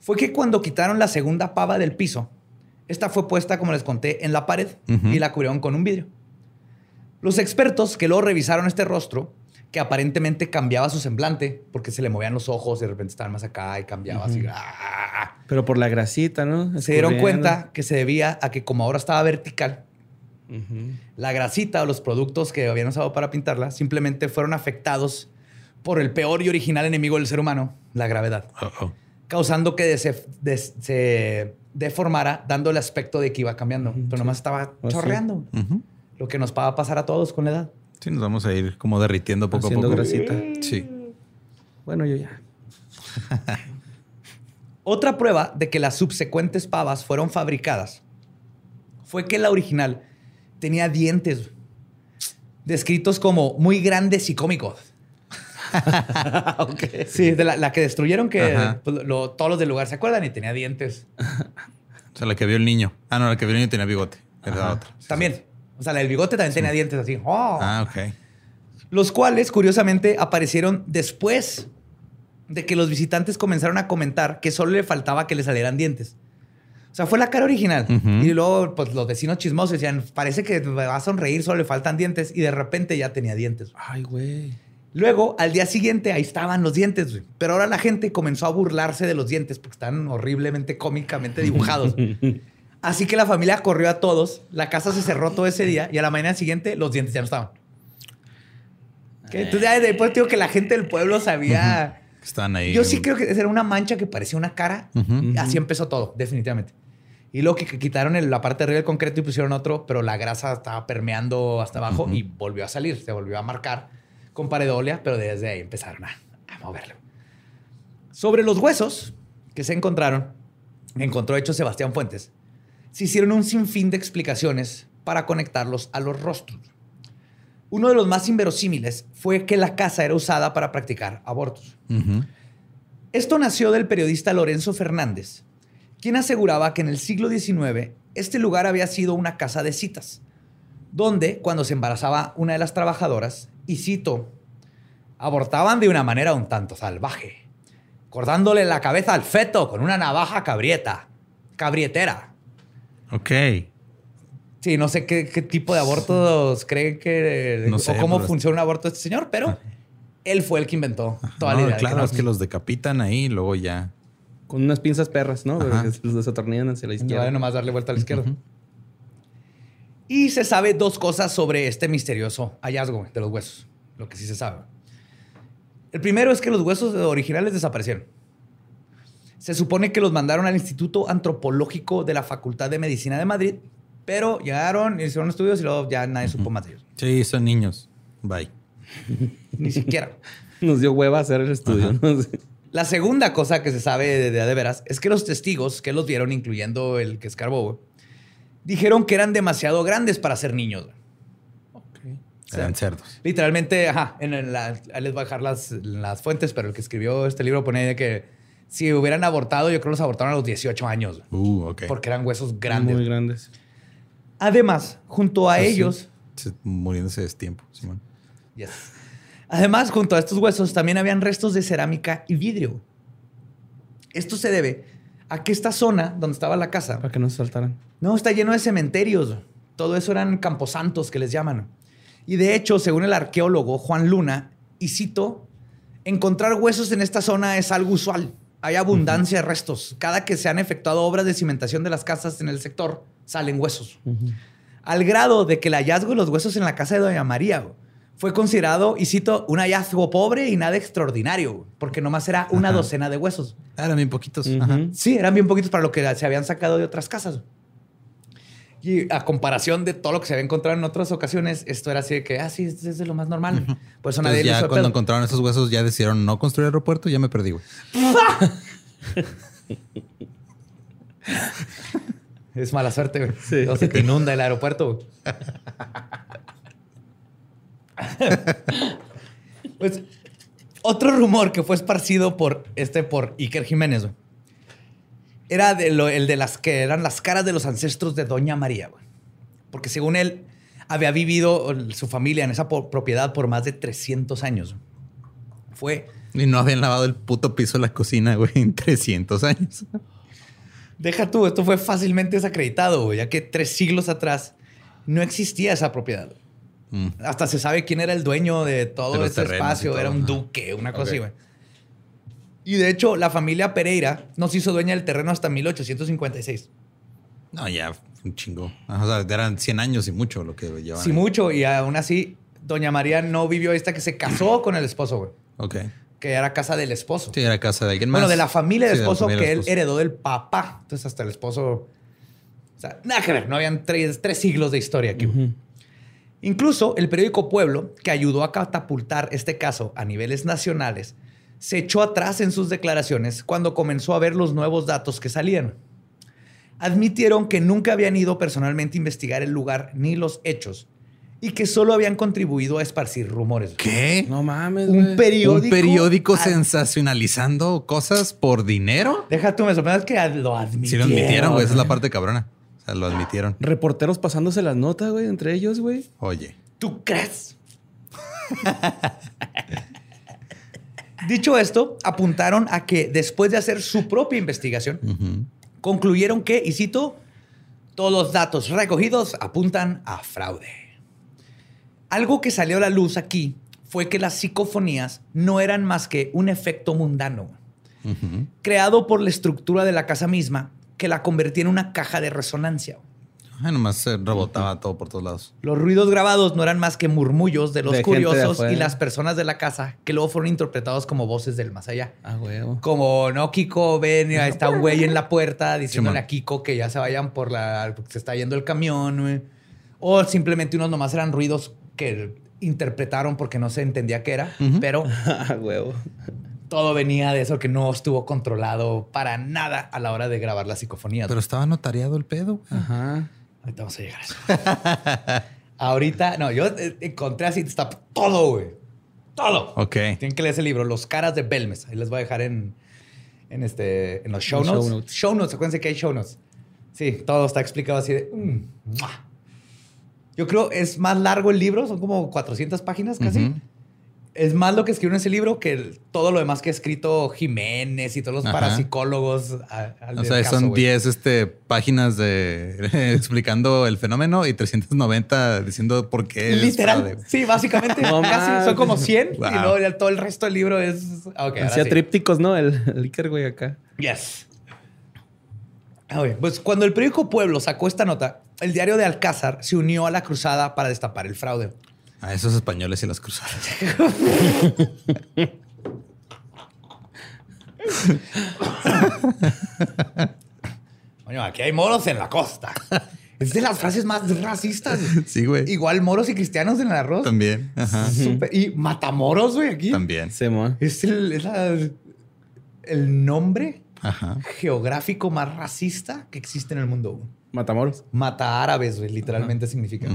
fue que cuando quitaron la segunda pava del piso, esta fue puesta, como les conté, en la pared y la cubrieron con un vidrio. Los expertos que luego revisaron este rostro, que aparentemente cambiaba su semblante, porque se le movían los ojos y de repente estaban más acá y cambiaba así. ¡ah! Pero por la grasita, ¿no? Se dieron cuenta que se debía a que como ahora estaba vertical, la grasita o los productos que habían usado para pintarla simplemente fueron afectados por el peor y original enemigo del ser humano, la gravedad, causando que se, deformara, dando el aspecto de que iba cambiando, pero nomás estaba chorreando, lo que nos va a pasar a todos con la edad. Sí, nos vamos a ir como derritiendo poco Haciendo a poco. grasita. Sí. Bueno, yo ya. Otra prueba de que las subsecuentes pavas fueron fabricadas fue que la original tenía dientes descritos como muy grandes y cómicos. Sí, de la, la que destruyeron que pues, lo- todos los del lugar se acuerdan y tenía dientes. O sea, la que vio el niño. Ah, no, la que vio el niño tenía bigote. Era la otra. Sí, También. sí. O sea, la del bigote también tenía dientes así. ¡Oh! Ah, ok. Los cuales, curiosamente, aparecieron después de que los visitantes comenzaron a comentar que solo le faltaba que le salieran dientes. O sea, fue la cara original. Ujú. Y luego, pues, los vecinos chismosos decían, parece que va a sonreír, solo le faltan dientes. Y de repente ya tenía dientes. Ay, güey. Luego, al día siguiente, ahí estaban los dientes. güey. Pero ahora la gente comenzó a burlarse de los dientes porque están horriblemente cómicamente dibujados. Así que la familia corrió a todos. La casa se cerró todo ese día y a la mañana siguiente los dientes ya no estaban. Que Entonces, ya después digo que la gente del pueblo sabía. Estaban ahí. Yo sí creo que era una mancha que parecía una cara. Así empezó todo, definitivamente. Y luego que que quitaron el- la parte de arriba del concreto y pusieron otro, pero la grasa estaba permeando hasta abajo y volvió a salir, se volvió a marcar con paredolia, pero desde ahí empezaron a, a moverlo. Sobre los huesos que se encontraron, encontró hecho Sebastián Fuentes, se hicieron un sinfín de explicaciones para conectarlos a los rostros. Uno de los más inverosímiles fue que la casa era usada para practicar abortos. Esto nació del periodista Lorenzo Fernández, quien aseguraba que en el siglo XIX este lugar había sido una casa de citas, donde cuando se embarazaba una de las trabajadoras, y cito, abortaban de una manera un tanto salvaje, cortándole la cabeza al feto con una navaja cabrieta, cabrietera. Ok. Sí, no sé qué, qué tipo de abortos cree que... No sé, o cómo pero- funciona un aborto este señor, pero él fue el que inventó toda la No, idea. de claro, no- es que los decapitan ahí y luego ya. Con unas pinzas perras, ¿no? Los desatornillan hacia la No izquierda. vale nomás darle vuelta a la izquierda. Y se sabe dos cosas sobre este misterioso hallazgo de los huesos. Lo que sí se sabe. El primero es que los huesos originales desaparecieron. Se supone que los mandaron al Instituto Antropológico de la Facultad de Medicina de Madrid, pero llegaron, hicieron estudios y luego ya nadie supo más de ellos. Sí, son niños. Bye. Ni siquiera. Nos dio hueva hacer el estudio, ¿no? Sí. La segunda cosa que se sabe de, de, de veras es que los testigos que los vieron, incluyendo el que escarbó, dijeron que eran demasiado grandes para ser niños. güey. O sea, Eran cerdos. Literalmente, ajá, en el- la- ahí les voy a dejar las, las fuentes, pero el que escribió este libro pone de que si hubieran abortado, yo creo que los abortaron a los 18 años, Uh, ok. porque eran huesos grandes. Muy grandes. Además, junto a ellos, Se- Muriéndose de tiempo, Simón. Yes. Además, junto a estos huesos también habían restos de cerámica y vidrio. Esto se debe a que esta zona donde estaba la casa Para que no se saltaran. no está lleno de cementerios. Todo eso eran camposantos que les llaman. Y de hecho, según el arqueólogo Juan Luna, y cito, encontrar huesos en esta zona es algo usual. Hay abundancia de restos. Cada que se han efectuado obras de cimentación de las casas en el sector, salen huesos. Al grado de que el hallazgo de los huesos en la casa de Doña María Fue considerado, y cito, un hallazgo pobre y nada extraordinario, porque nomás era una Ajá. docena de huesos. Eran bien poquitos. Ajá. Sí, eran bien poquitos para lo que se habían sacado de otras casas. Y a comparación de todo lo que se había encontrado en otras ocasiones, esto era así de que, ah, sí, es es de lo más normal. Por eso nadie ya cuando pedo. encontraron esos huesos ya decidieron no construir aeropuerto, ya me perdí, güey. Es mala suerte, güey. Sí. Se te inunda el aeropuerto. güey. pues, otro rumor que fue esparcido por este por Iker Jiménez, güey, era de lo- el de las que eran las caras de los ancestros de Doña María, güey. Porque según él, había vivido su familia en esa propiedad por más de 300 años. Fue Y no habían lavado el puto piso de la cocina, güey, en 300 años. Deja tú, esto fue fácilmente desacreditado, güey, ya que tres siglos atrás no existía esa propiedad. Mm. Hasta se sabe quién era el dueño de todo De ese espacio. todo, Era un duque, una cosa así, güey. Y de hecho, la familia Pereira no se hizo dueña del terreno hasta 1856. No, ya, un chingo. O sea, eran 100 años y mucho lo que llevaban. Sí, ahí. mucho. Y aún así, Doña María no vivió esta que se casó con el esposo, güey. Ok. Que era casa del esposo. Sí, era casa de alguien más. Bueno, de la familia del Sí, de la esposo familia que del él heredó del papá. Entonces, hasta el esposo. O sea, nada que ver. No habían tres, tres siglos de historia aquí. Incluso el periódico Pueblo, que ayudó a catapultar este caso a niveles nacionales, se echó atrás en sus declaraciones cuando comenzó a ver los nuevos datos que salían. Admitieron que nunca habían ido personalmente a investigar el lugar ni los hechos y que solo habían contribuido a esparcir rumores. ¿Qué? No mames, Un periódico. ¿Un periódico ad- sensacionalizando cosas por dinero? Deja tú, me sorprende que lo admitieron. Sí, lo admitieron, güey. Esa es la parte cabrona. O sea, lo admitieron. Reporteros pasándose las notas, güey, entre ellos, güey. Oye. ¿Tú crees? Dicho esto, apuntaron a que después de hacer su propia investigación, concluyeron que, y cito, todos los datos recogidos apuntan a fraude. Algo que salió a la luz aquí fue que las psicofonías no eran más que un efecto mundano, creado por la estructura de la casa misma, que la convertía en una caja de resonancia. Ay, nomás se rebotaba todo por todos lados. Los ruidos grabados no eran más que murmullos de los De curiosos y las personas de la casa que luego fueron interpretados como voces del más allá. Ah, güey. Como, no, Kiko, ven, ahí está un güey en la puerta diciéndole a Kiko que ya se vayan por la... porque se está yendo el camión, güey. O simplemente unos nomás eran ruidos que interpretaron porque no se entendía qué era, pero Ah, huevo. todo venía de eso que no estuvo controlado para nada a la hora de grabar las psicofonías. Pero estaba notariado el pedo. güey. Ajá. Ahorita vamos a llegar a eso. Ahorita, no, yo eh, encontré así, está todo, güey. Todo. Ok. Tienen que leer ese libro, Los Caras de Belmes. Ahí les voy a dejar en, en, este, en los show Los show notes. notes. Show notes, acuérdense que hay show notes. Sí, todo está explicado así de... mm. Yo creo es más largo el libro, son como 400 páginas casi. Ujú. Es más lo que escribió en ese libro que el- todo lo demás que ha escrito Jiménez y todos los Ajá. parapsicólogos. a- al O sea, caso, son güey. 10 este, páginas de explicando el fenómeno y 390 diciendo por qué. es Literal. Sí, básicamente. No casi mames. son como 100 Wow. y luego ya todo el resto del libro es. Ok, ahora Hacía sí. trípticos, ¿no? El, el Iker, güey, acá. Yes. Ah, Pues cuando el periódico Pueblo sacó esta nota, el diario de Alcázar se unió a la cruzada para destapar el fraude. A esos españoles y las cruzadas. Coño, aquí hay moros en la costa. Es de las frases más racistas. Sí, güey. Igual moros y cristianos en el arroz. También. Ajá. Y matamoros, güey, aquí. También. Simón. Es el, es la- el nombre Ajá. geográfico más racista que existe en el mundo. Matamoros. Mata árabes, güey, literalmente significa.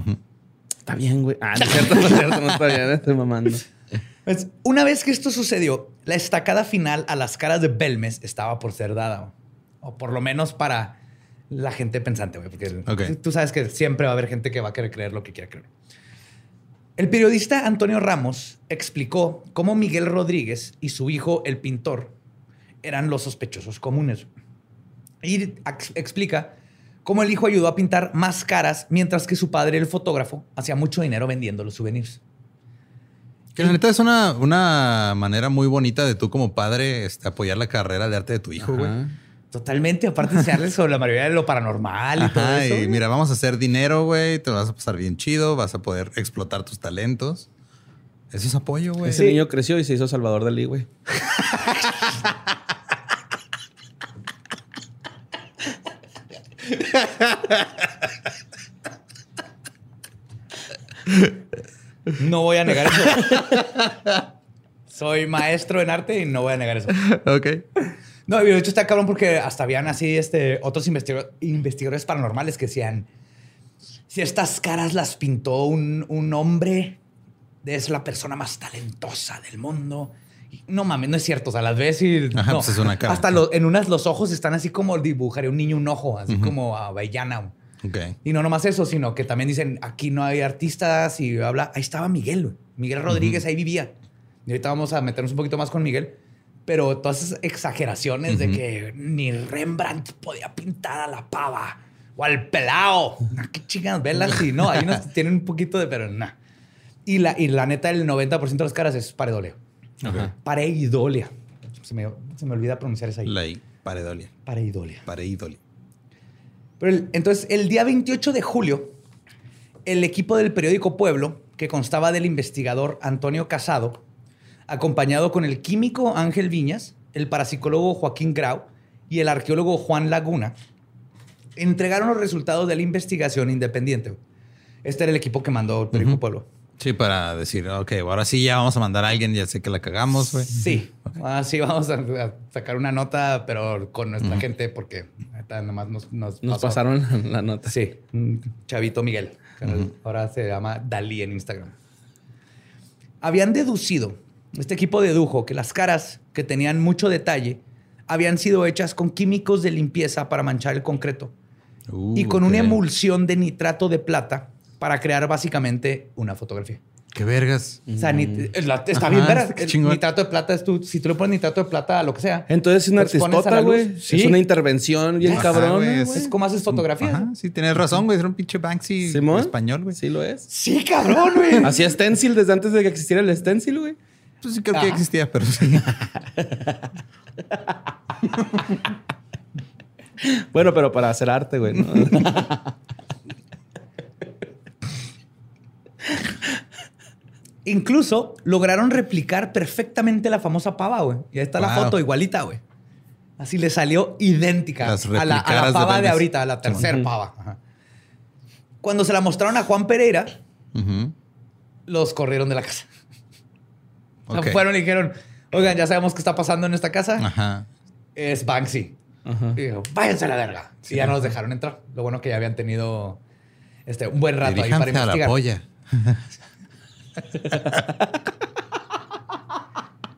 Está bien, güey. Ah, no es cierto, no es cierto, no está bien, estoy mamando. Pues, una vez que esto sucedió, la estacada final a las caras de Belmes estaba por ser dada. O por lo menos para la gente pensante, güey. Porque tú sabes que siempre va a haber gente que va a querer creer lo que quiera creer. El periodista Antonio Ramos explicó cómo Miguel Rodríguez y su hijo, el pintor, eran los sospechosos comunes. Y ex- explica cómo el hijo ayudó a pintar más caras, mientras que su padre, el fotógrafo, hacía mucho dinero vendiendo los souvenirs. Que la neta es una, una manera muy bonita de tú como padre este, apoyar la carrera de arte de tu hijo, güey. Totalmente, aparte de enseñarles sobre la mayoría de lo paranormal y todo eso. y mira, vamos a hacer dinero, güey. Te lo vas a pasar bien chido. Vas a poder explotar tus talentos. Eso es apoyo, güey. Ese niño creció y se hizo Salvador Dalí, güey. No voy a negar eso. Soy maestro en arte y no voy a negar eso. Ok. No, de hecho está cabrón porque hasta habían así este, otros investigador- investigadores paranormales que decían, si estas caras las pintó un, un hombre, es la persona más talentosa del mundo. No mames, no es cierto. O sea, las ves y... Ajá, no. pues es una cara. Hasta en unas los ojos están así como dibujaría un niño un ojo, así como a Avellana. Ok. Y no nomás eso, sino que también dicen, aquí no hay artistas y habla, ahí estaba Miguel. Miguel Rodríguez ahí vivía. Y ahorita vamos a meternos un poquito más con Miguel. Pero todas esas exageraciones de que ni Rembrandt podía pintar a la pava o al pelao. ¿Qué chingas velas? Y no, unos que tienen un poquito de, pero nada. Y la, y la neta, el 90% de las caras es pareidolia. Ok. Pareidolia. Se me, se me olvida pronunciar esa ahí. La I. Pareidolia. Pareidolia. Pareidolia. Pero el- entonces, el día 28 de julio, el equipo del periódico Pueblo, que constaba del investigador Antonio Casado, acompañado con el químico Ángel Viñas, el parapsicólogo Joaquín Grau y el arqueólogo Juan Laguna, entregaron los resultados de la investigación independiente. Este era el equipo que mandó el periódico Pueblo. Sí, para decir, ok, ahora sí ya vamos a mandar a alguien, ya sé que la cagamos, güey. Sí, así vamos a, a sacar una nota, pero con nuestra gente, porque ahorita nomás nos, nos, pasaron la nota. Sí, un chavito Miguel. que Ahora se llama Dalí en Instagram. Habían deducido, este equipo dedujo que las caras que tenían mucho detalle habían sido hechas con químicos de limpieza para manchar el concreto y Uh, con una emulsión de nitrato de plata para crear básicamente una fotografía. Qué vergas. O sea, nit- la- está Ajá, bien, El chingón. nitrato de plata es tú. Si tú le pones nitrato de plata a lo que sea. Entonces es una la artistota, güey. Sí. Es una intervención bien Ajá, cabrón. Es como haces fotografías. Ajá, sí, tienes razón, güey. Era un pinche Banksy Simón. español, güey. Sí lo es. Sí, cabrón, güey. Hacía stencil desde antes de que existiera el stencil, güey. Pues sí creo que Ajá. existía, pero sí. Bueno, pero para hacer arte, güey. ¿no? Incluso lograron replicar perfectamente la famosa pava, güey. Y ahí está la foto igualita, güey. Así le salió idéntica a la, a la replicaras de pava de, ahorita, a la tercera pava. Ajá. Cuando se la mostraron a Juan Pereira, los corrieron de la casa. O sea, fueron y dijeron, oigan, ya sabemos qué está pasando en esta casa. Ajá. Es Banksy. Ajá. Y dijo, váyanse a la verga. y ya no los dejaron entrar. Lo bueno que ya habían tenido este, un buen rato ahí para a la investigar. polla.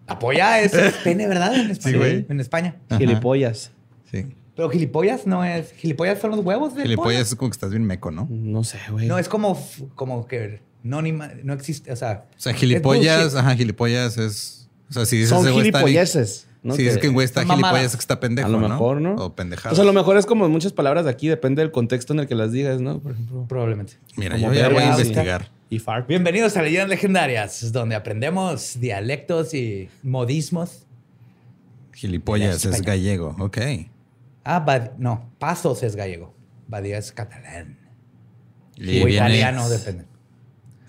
La polla es, es pene, ¿verdad? En España. güey. En España. Ajá. Gilipollas. Sí. Pero gilipollas no es. Gilipollas son los huevos de Gilipollas es como que estás bien meco, ¿no? No sé, güey. No, es como, como que no, no existe. O sea, O sea, es gilipollas, ajá, gilipollas es. O sea, si dices Son ese güey está bien- gilipolleses. ¿no? Si dices que un güey está gilipollas es que está pendejo, a lo mejor, ¿no? O pendejado. O sea, a lo mejor es como muchas palabras de aquí, depende del contexto en el que las digas, ¿no? Por ejemplo. Probablemente. Mira, como yo ya voy a investigar. Y. Bienvenidos a Leyendas Legendarias, donde aprendemos dialectos y modismos. Gilipollas es gallego. Ok. Ah, Bad- no, Pasos es gallego. Badía es catalán. Y o italiano, depende.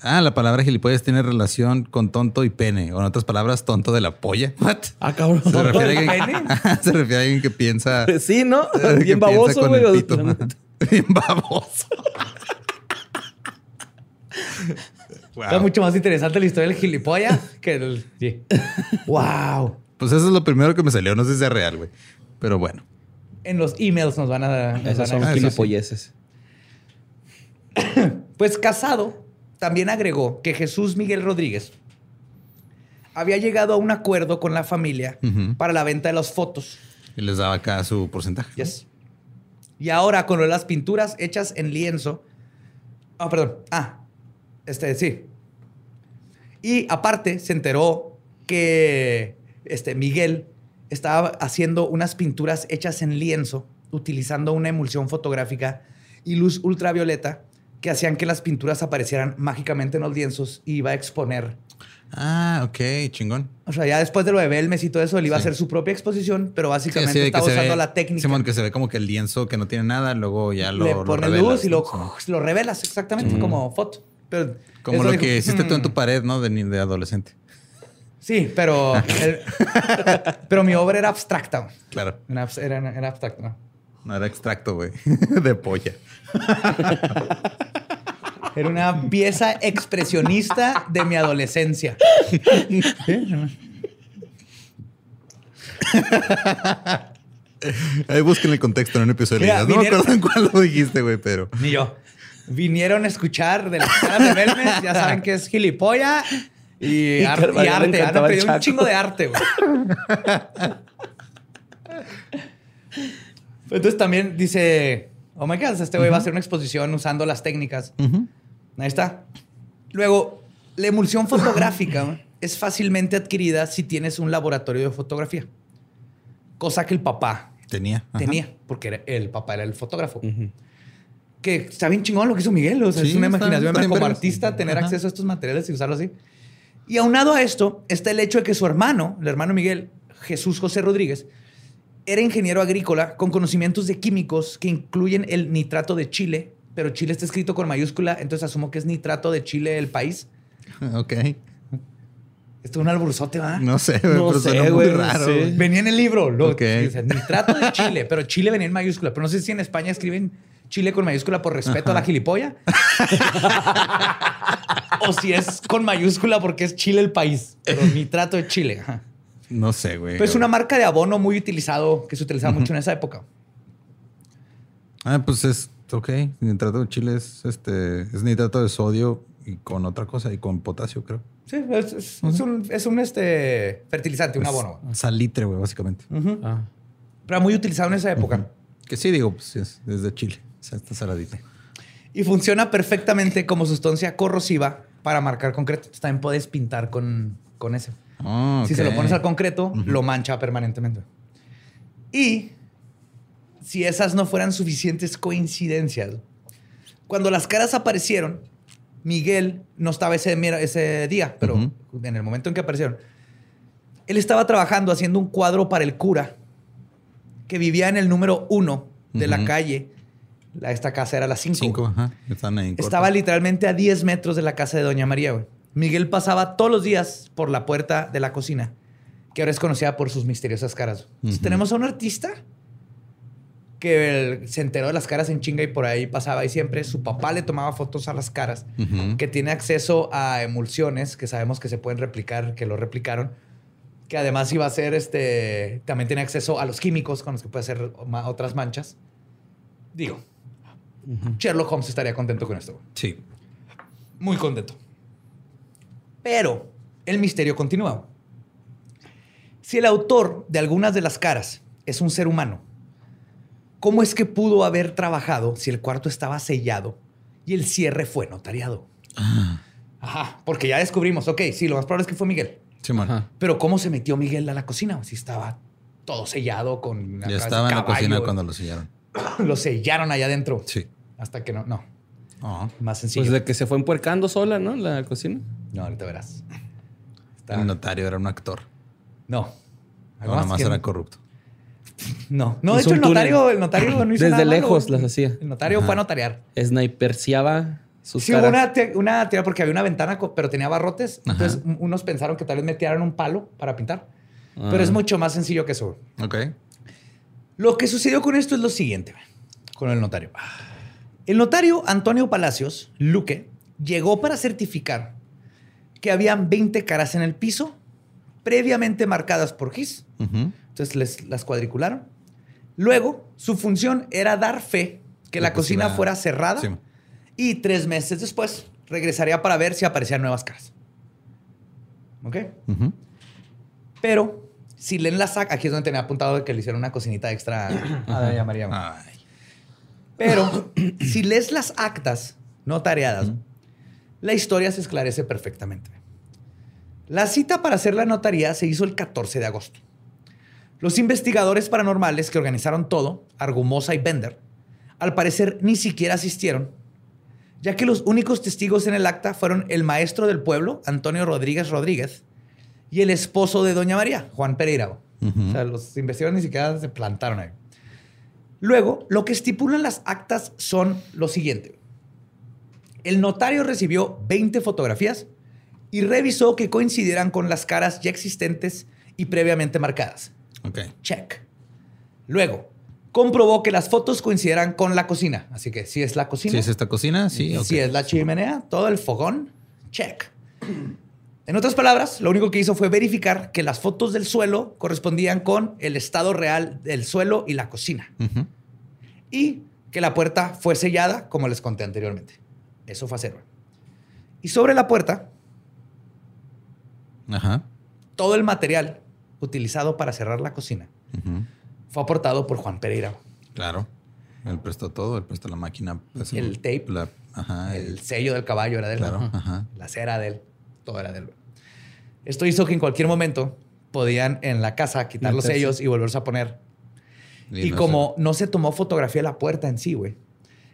Ah, la palabra gilipollas tiene relación con tonto y pene. O en otras palabras, tonto de la polla. What? Ah, cabrón. Se refiere, a alguien, se refiere a alguien que piensa. Sí, ¿no? Bien baboso, güey. Bien baboso. Wow. Está mucho más interesante la historia del gilipollas que el. Sí. wow. Pues eso es lo primero que me salió. No sé si sea real, güey. Pero bueno. En los emails nos van a. nos Esas van son a- Ah, gilipolleces. Pues Casado también agregó que Jesús Miguel Rodríguez había llegado a un acuerdo con la familia para la venta de las fotos. Y les daba acá su porcentaje. Yes. Y ahora con lo de las pinturas hechas en lienzo. Ah, perdón. Ah, este, sí. Y aparte se enteró que este, Miguel estaba haciendo unas pinturas hechas en lienzo utilizando una emulsión fotográfica y luz ultravioleta que hacían que las pinturas aparecieran mágicamente en los lienzos y iba a exponer. Ah, ok, chingón. O sea, ya después de lo de Belmes y todo eso, él iba a hacer su propia exposición, pero básicamente estaba usando ve- la técnica. Simón, que se ve como que el lienzo que no tiene nada, luego ya lo, le lo revelas, luz y lo, lo revelas exactamente como foto. Pero Como lo dijo, que hiciste tú en "Hmm". tu pared, ¿no? De, de adolescente. Sí, pero, el- pero mi obra era abstracta. Claro. Era, era, era abstracta. ¿no? No era extracto, güey. de polla. Era una pieza expresionista de mi adolescencia. Ahí busquen el contexto en un episodio. Mira, no me vinieron- acuerdo en cuál lo dijiste, güey, pero. Ni yo. Vinieron a escuchar de las caras de Belmes. Ya saben que es gilipolla y, Y ar- y arte. Han pedido un chingo de arte, güey. Entonces también dice, oh my God, este güey va a hacer una exposición usando las técnicas. Ahí está. Luego, la emulsión fotográfica es fácilmente adquirida si tienes un laboratorio de fotografía. Cosa que el papá Tenía. Ajá. tenía, porque era- el papá era el fotógrafo. Que está bien chingón lo que hizo Miguel. O sea, Sí, es una está- imaginación está como artista tener Ajá. acceso a estos materiales y usarlos así. Y aunado a esto está el hecho de que su hermano, el hermano Miguel, Jesús José Rodríguez, era ingeniero agrícola con conocimientos de químicos que incluyen el nitrato de Chile, pero Chile está escrito con mayúscula, entonces asumo que es nitrato de Chile el país. Ok. Esto es un alburzote, ¿va? No sé, No pero sé, suena muy güey, raro. sí. Venía en el libro, lo, Ok. dice, nitrato de Chile, pero Chile venía en mayúscula. Pero no sé si en España escriben Chile con mayúscula por respeto a la gilipolla. o si es con mayúscula porque es Chile el país. Pero nitrato de Chile. Ajá. No sé, güey. Pero es una marca de abono muy utilizado, que se utilizaba mucho en esa época. Ah, pues es. Ok. Nitrato de chile es este. Es nitrato de sodio y con otra cosa y con potasio, creo. Sí, es, es- es un, es un, este, fertilizante, un Es abono. Salitre, güey, básicamente. Ah. Pero muy utilizado en esa época. Que sí, digo, pues es, es de Chile. O sea, está saladito. Y funciona perfectamente como sustancia corrosiva para marcar concreto. También puedes pintar con, con ese. Ah, Si se lo pones al concreto, lo mancha permanentemente. Y si esas no fueran suficientes coincidencias, cuando las caras aparecieron, Miguel no estaba ese, ese día, pero en el momento en que aparecieron, él estaba trabajando haciendo un cuadro para el cura que vivía en el número uno de la calle. Esta casa era la cinco. Cinco, ajá. Están ahí. en corto. Estaba literalmente a 10 metros de la casa de Doña María, güey. Miguel pasaba todos los días por la puerta de la cocina, que ahora es conocida por sus misteriosas caras. Tenemos a un artista que se enteró de las caras en chinga y por ahí pasaba y siempre su papá le tomaba fotos a las caras, que tiene acceso a emulsiones que sabemos que se pueden replicar, que lo replicaron, que además iba a ser este, también tiene acceso a los químicos con los que puede hacer otras manchas. Digo, Sherlock Holmes estaría contento con esto. Sí. Muy contento. Pero el misterio continúa. Si el autor de algunas de las caras es un ser humano, ¿cómo es que pudo haber trabajado si el cuarto estaba sellado y el cierre fue notariado? Ajá, porque ya descubrimos, ok, sí, lo más probable es que fue Miguel. Sí, man. Ajá. Pero ¿cómo se metió Miguel a la cocina? Si estaba todo sellado con... Ya estaba en la cocina cuando lo sellaron. Lo sellaron allá adentro. Sí. Hasta que no, no, Oh. más sencillo. Pues de que se fue empuercando sola, ¿no? La cocina. No, ahorita verás. Está- El notario era un actor. No. No, Algo nada más más que- era corrupto. No, no, de hecho el notario, el notario no hizo Desde nada malo. lejos las hacía. El notario fue a notariar. Sniperciaba sus Sí, hubo caras. una, te- una teoría porque había una ventana, pero tenía barrotes. Entonces, un- unos pensaron que tal vez metieran un palo para pintar. Pero Ah. es mucho más sencillo que eso. Ok. Lo que sucedió con esto es lo siguiente, con el notario. El notario Antonio Palacios, Luque, llegó para certificar que habían 20 caras en el piso previamente marcadas por GIS. Entonces les, las cuadricularon. Luego, su función era dar fe que la cocina fuera cerrada Sí. y tres meses después regresaría para ver si aparecían nuevas caras. ¿Ok? Pero si leen la saca, aquí es donde tenía apuntado de que le hicieron una cocinita extra a Doña María. Ay. Pero si lees las actas notariadas, la historia se esclarece perfectamente. La cita para hacer la notaría se hizo el 14 de agosto. Los investigadores paranormales que organizaron todo, Argumosa y Bender, al parecer ni siquiera asistieron, ya que los únicos testigos en el acta fueron el maestro del pueblo, Antonio Rodríguez Rodríguez, y el esposo de Doña María, Juan Pereira. Ujú. O sea, los investigadores ni siquiera se plantaron ahí. Luego, lo que estipulan las actas son lo siguiente. El notario recibió 20 fotografías y revisó que coincidieran con las caras ya existentes y previamente marcadas. Ok. Check. Luego, comprobó que las fotos coincidieran con la cocina. Así que si es la cocina. Si es esta cocina, sí. Si es la chimenea, todo el fogón, check. En otras palabras, lo único que hizo fue verificar que las fotos del suelo correspondían con el estado real del suelo y la cocina. Y que la puerta fue sellada, como les conté anteriormente. Eso fue hacerlo. Y sobre la puerta, Ajá. todo el material utilizado para cerrar la cocina fue aportado por Juan Pereira. Claro. Él prestó todo, él prestó la máquina. pues, El tape. la- ajá. El el- sello del caballo era de él. Claro, Ajá. ajá. La cera de él. Todo era de él. Esto hizo que en cualquier momento podían en la casa quitar los sellos y volverse a poner. Y, no como no se tomó fotografía de la puerta en sí, güey,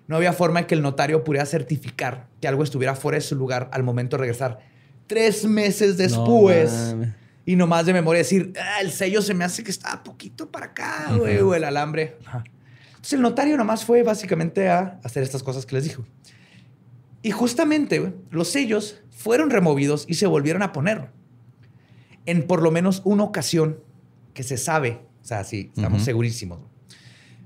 no había forma en que el notario pudiera certificar que algo estuviera fuera de su lugar al momento de regresar. Tres meses después. mames. y nomás de memoria decir, "Ah, el sello se me hace que está poquito para acá, güey, o el alambre. Ajá. Entonces el notario nomás fue básicamente a hacer estas cosas que les dijo. Y justamente güey, los sellos fueron removidos y se volvieron a poner. En por lo menos una ocasión que se sabe, o sea, sí, estamos segurísimos.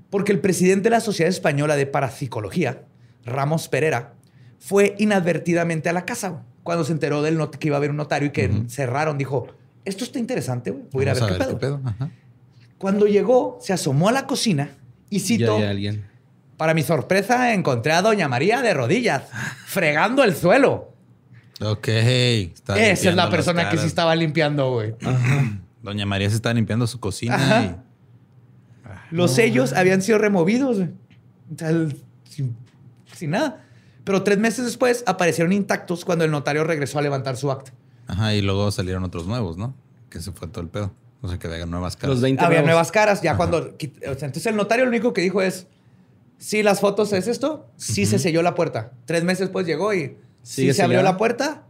Porque el presidente de la Sociedad Española de Parapsicología, Ramos Pereira, fue inadvertidamente a la casa cuando se enteró del que iba a haber un notario y que cerraron. Dijo, esto está interesante, güey. Voy a ir a Vamos ver, qué, pedo. Ajá. Cuando llegó, se asomó a la cocina y Ya citó, hay alguien. para mi sorpresa, encontré a Doña María de rodillas, fregando el suelo. Ok. está Esa es la persona que sí estaba limpiando, güey. Doña María se está limpiando su cocina Ajá. Los sellos habían sido removidos, güey. O sea, el- sin, sin nada. Pero tres meses después aparecieron intactos cuando el notario regresó a levantar su acta. y, ajá, y luego salieron otros nuevos, ¿no? Que se fue todo el pedo. O sea, que había nuevas caras. Los 20 Había nuevos. nuevas caras. Ya cuando. quit- o sea, entonces el notario lo único que dijo es: Si las fotos es esto, sí se selló la puerta. Tres meses después llegó y. Sí ¿Sigue se abrió la puerta.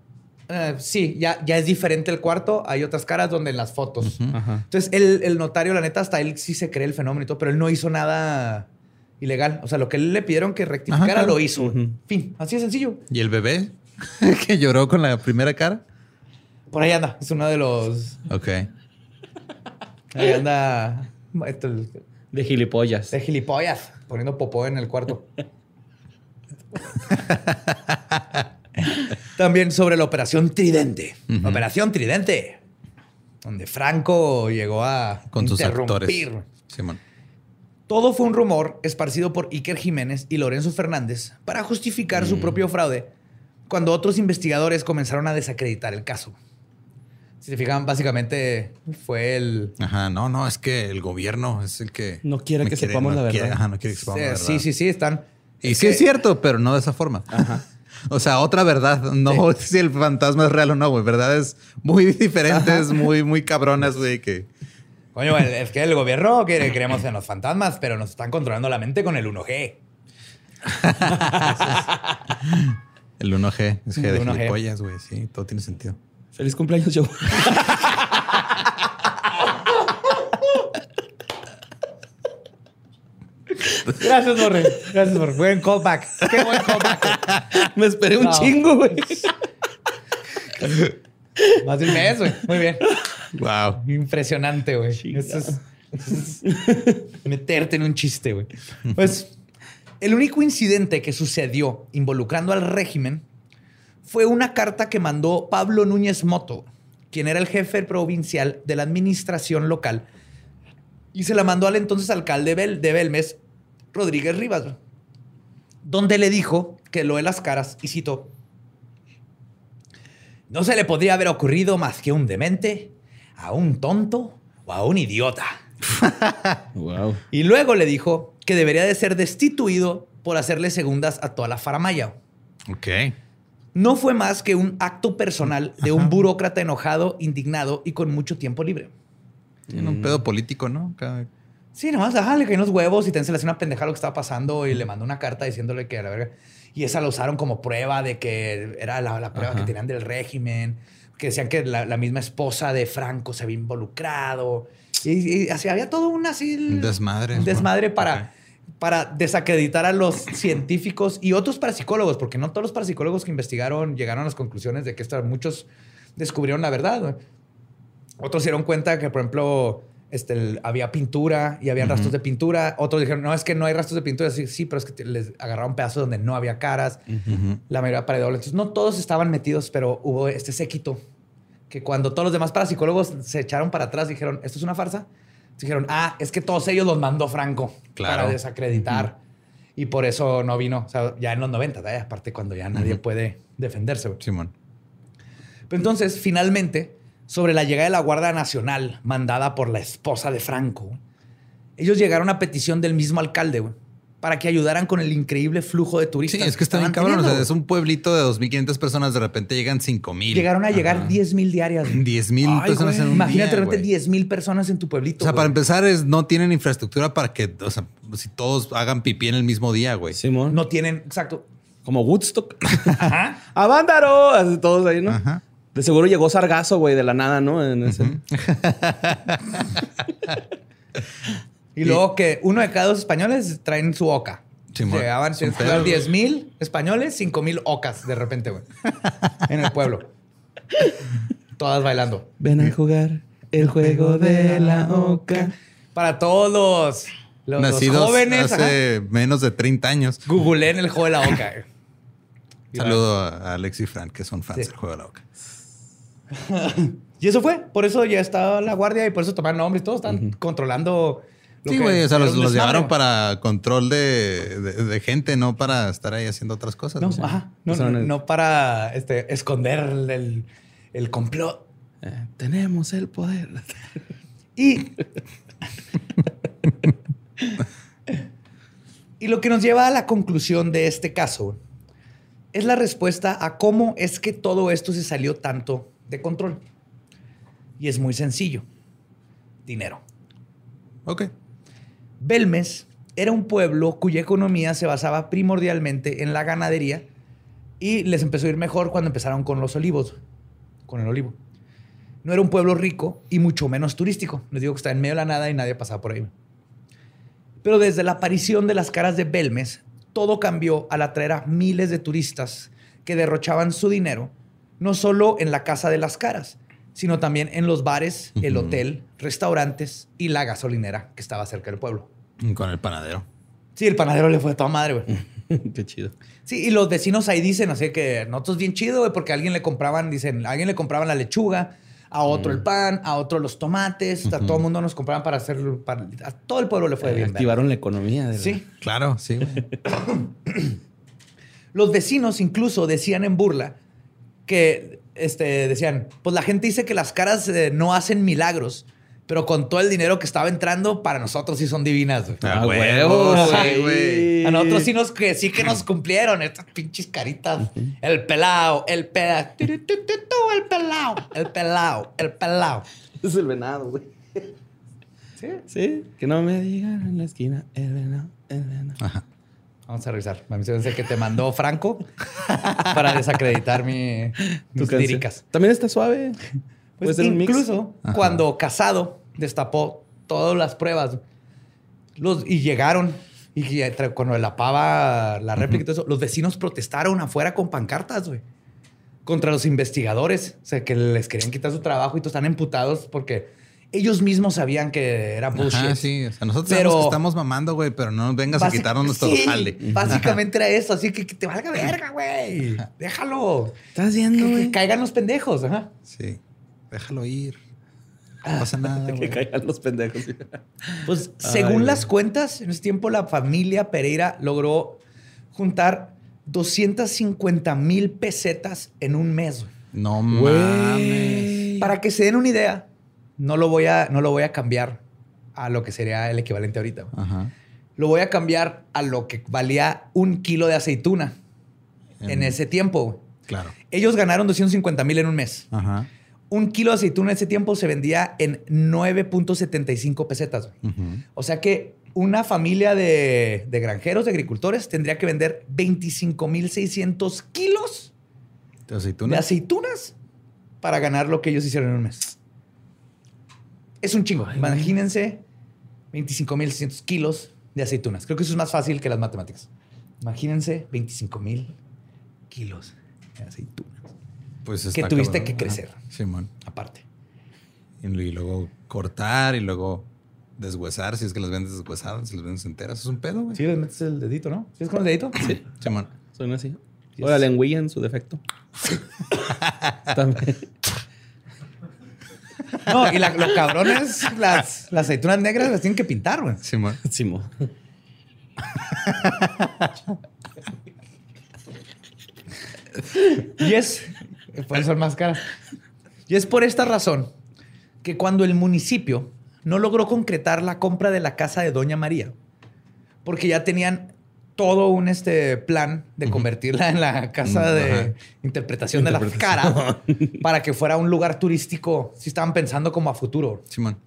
eh, sí, ya, ya es diferente el cuarto. Hay otras caras donde en las fotos. Ajá. Entonces, el, el notario, la neta, hasta él sí se cree el fenómeno y todo, pero él no hizo nada ilegal. O sea, lo que él le pidieron que rectificara Ajá, claro. lo hizo. Fin, así de sencillo. ¿Y el bebé que lloró con la primera cara? Por ahí anda. Es uno de los. Ok. Ahí anda. esto, el- De gilipollas. de gilipollas, poniendo popó en el cuarto. También sobre la Operación Tridente. Operación Tridente. Donde Franco llegó a Con sus actores. interrumpir. Simón. Todo fue un rumor esparcido por Iker Jiménez y Lorenzo Fernández para justificar Mm. su propio fraude cuando otros investigadores comenzaron a desacreditar el caso. Si se fijan, básicamente fue el... Ajá, no, no, es que el gobierno es el que. No quiere que sepamos no la quiere- verdad. ajá, no quiere que sepamos la verdad. Sí, sí, sí, están... Y sí es cierto, pero no de esa forma. O sea, otra verdad. No si el fantasma es real o no, güey. Verdades muy diferentes, muy, muy cabronas, güey, que. Coño, es que el gobierno quiere, creemos en los fantasmas, pero nos están controlando la mente con el 1G. El 1G es G de El 1G. gilipollas, güey. Sí, todo tiene sentido. Feliz cumpleaños, yo. Gracias, Borre. Gracias, Borre. Buen callback. Qué buen callback. Me esperé un chingo, güey. Más de un mes, güey. Muy bien. Wow. Impresionante, güey. Eso es, eso es meterte en un chiste, güey. Pues el único incidente que sucedió involucrando al régimen fue una carta que mandó Pablo Núñez Moto, quien era el jefe provincial de la administración local, y se la mandó al entonces alcalde de Belmes, Rodríguez Rivas, donde le dijo que lo de las caras, y cito, no se le podría haber ocurrido más que a un demente, a un tonto o a un idiota. Wow. Y luego le dijo que debería de ser destituido por hacerle segundas a toda la faramaya. Ok. No fue más que un acto personal de un burócrata enojado, indignado y con mucho tiempo libre. Tiene un pedo político, ¿no? Cada- Sí, nomás, ajá, le caen los huevos y se le hace una pendeja lo que estaba pasando y le mandó una carta diciéndole que a la verga. Y esa la usaron como prueba de que era la, la prueba que tenían del régimen, que decían que la, la misma esposa de Franco se había involucrado. Y, y así había todo un así. Desmadre. Desmadre para para desacreditar a los científicos y otros parapsicólogos, porque no todos los parapsicólogos que investigaron llegaron a las conclusiones de que muchos descubrieron la verdad. Otros se dieron cuenta que, por ejemplo, este, el- había pintura y había rastros de pintura. Otros dijeron, no, es que no hay rastros de pintura. Sí, sí, pero es que les agarraron pedazos donde no había caras. La mayoría pared doble. Entonces, no todos estaban metidos, pero hubo este séquito que cuando todos los demás parapsicólogos se echaron para atrás dijeron, esto es una farsa, dijeron, ah, es que todos ellos los mandó Franco Claro. para desacreditar. Y por eso no vino. O sea, ya en los 90, ¿eh? aparte cuando ya nadie puede defenderse. Simón. Pero entonces, finalmente, sobre la llegada de la Guardia Nacional mandada por la esposa de Franco, ellos llegaron a petición del mismo alcalde güey, para que ayudaran con el increíble flujo de Sí, turistas. es que está bien estaban cabrón. O sea, es un pueblito de 2.500 personas, de repente llegan 5.000. Llegaron a llegar 10 mil diarias. güey. 10.000 Ay, personas güey. en un Imagínate día, de repente güey. 10 mil personas en tu pueblito. O sea, güey. para empezar, es, no tienen infraestructura para que, o sea, si todos hagan pipí en el mismo día, güey. Simón. No tienen, exacto. Como Woodstock. ¡Avándaro! Así Todos ahí, ¿no? Ajá. De seguro llegó Sargazo, güey, de la nada, ¿no? En ese- Y luego que uno de cada dos españoles traen su oca. Simón. Llegaban a pedo, 10 mil españoles, 5 mil ocas de repente, güey. en el pueblo. Todas bailando. Ven a jugar el juego de la oca. Para todos los, los, los Nacidos jóvenes, ajá, hace menos de 30 años. googleen el juego de la oca. Saludo a Alex y Frank, que son fans Sí. del juego de la boca. Y eso fue. Por eso ya estaba la guardia y por eso tomaron nombres. Todos están controlando. lo Sí, güey, o sea, los, llevaron para control de, de- de gente, no para estar ahí haciendo otras cosas. No, o sea. ajá. No, Usaron no, el- no para este, esconder el, el complot. Eh, tenemos el poder. Y. y lo que nos lleva a la conclusión de este caso es la respuesta a cómo es que todo esto se salió tanto de control. Y es muy sencillo: dinero. Ok. Belmes era un pueblo cuya economía se basaba primordialmente en la ganadería y les empezó a ir mejor cuando empezaron con los olivos, con el olivo. No era un pueblo rico y mucho menos turístico. Les digo que está en medio de la nada y nadie pasaba por ahí. Pero desde la aparición de las caras de Belmes, todo cambió al atraer a miles de turistas que derrochaban su dinero, no solo en la casa de las caras, sino también en los bares, el hotel, restaurantes y la gasolinera que estaba cerca del pueblo. Con el panadero. Sí, el panadero le fue de toda madre, güey. Qué chido. Sí, y los vecinos ahí dicen, así que nosotros bien chido, güey, porque a alguien le compraban, dicen, a alguien le compraban la lechuga, a otro el pan, a otro los tomates, a todo el mundo nos compraban para hacer, para- a todo el pueblo le fue Eh, bien. activaron la economía. de la- Sí. Claro, sí, güey. Los vecinos incluso decían en burla que, este, decían, pues la gente dice que las caras eh, no hacen milagros, pero con todo el dinero que estaba entrando, para nosotros sí son divinas. güey. Ah, huevo, huevo, sí, güey. A nosotros sí nos, que sí que nos cumplieron estas pinches caritas. El pelao, el pelao, el pelao, el pelao, el pelao. Es el venado, güey. ¿Sí? Sí. Que no me digan en la esquina el venado, el venado. Ajá. Vamos a revisar. Me dice que te mandó Franco para desacreditar mi, mis líricas. También está suave. Pues mix. incluso cuando Casado destapó todas las pruebas los, y llegaron y cuando la pava la réplica y todo eso, los vecinos protestaron afuera con pancartas, güey. Contra los investigadores. O sea, que les querían quitar su trabajo y todos están emputados porque ellos mismos sabían que era bullshit. Ajá, sí. O sea, nosotros Pero- sabemos que estamos mamando, güey, pero no nos vengas a quitarnos nuestro Sí, jale. Básicamente era eso. Así que, que te valga verga, güey. Déjalo. ¿Estás viendo, Que, que caigan los pendejos. Ajá. Sí. Déjalo ir. No pasa nada, Que güey. caigan los pendejos. Pues Ay, según güey. las cuentas, en ese tiempo la familia Pereira logró juntar 250 mil pesetas en un mes. güey. No mames. Para que se den una idea, no lo voy a, no lo voy a cambiar a lo que sería el equivalente ahorita. Ajá. Lo voy a cambiar a lo que valía un kilo de aceituna en En- ese tiempo. Claro. Ellos ganaron 250 mil en un mes. Ajá. Un kilo de aceituna en ese tiempo se vendía en 9.75 pesetas. O sea que una familia de, de granjeros, de agricultores, tendría que vender 25.600 kilos ¿De de aceitunas? aceitunas para ganar lo que ellos hicieron en un mes. Es un chingo. Imagínense 25.600 kilos de aceitunas. Creo que eso es más fácil que las matemáticas. Imagínense 25 mil kilos de aceitunas. Pues Que tuviste cabrón. que crecer. Ajá. Simón. Aparte. Y y luego cortar y luego deshuesar, si es que las vendes deshuesadas, si las vendes enteras. Es un pedo, güey. Sí, le metes el dedito, ¿no? ¿Sí es con el dedito? Sí. Simón. Son así. O la lengüilla en su defecto. También. No, y la- lo cabrón es las, las aceitunas negras las tienen que pintar, güey. Simón. Simo. Y es, pueden ser más caras. Y es por esta razón que cuando el municipio no logró concretar la compra de la casa de Doña María, porque ya tenían todo un este plan de convertirla en la casa de Ajá. interpretación de la cara para que fuera un lugar turístico, si estaban pensando como a futuro. Simón.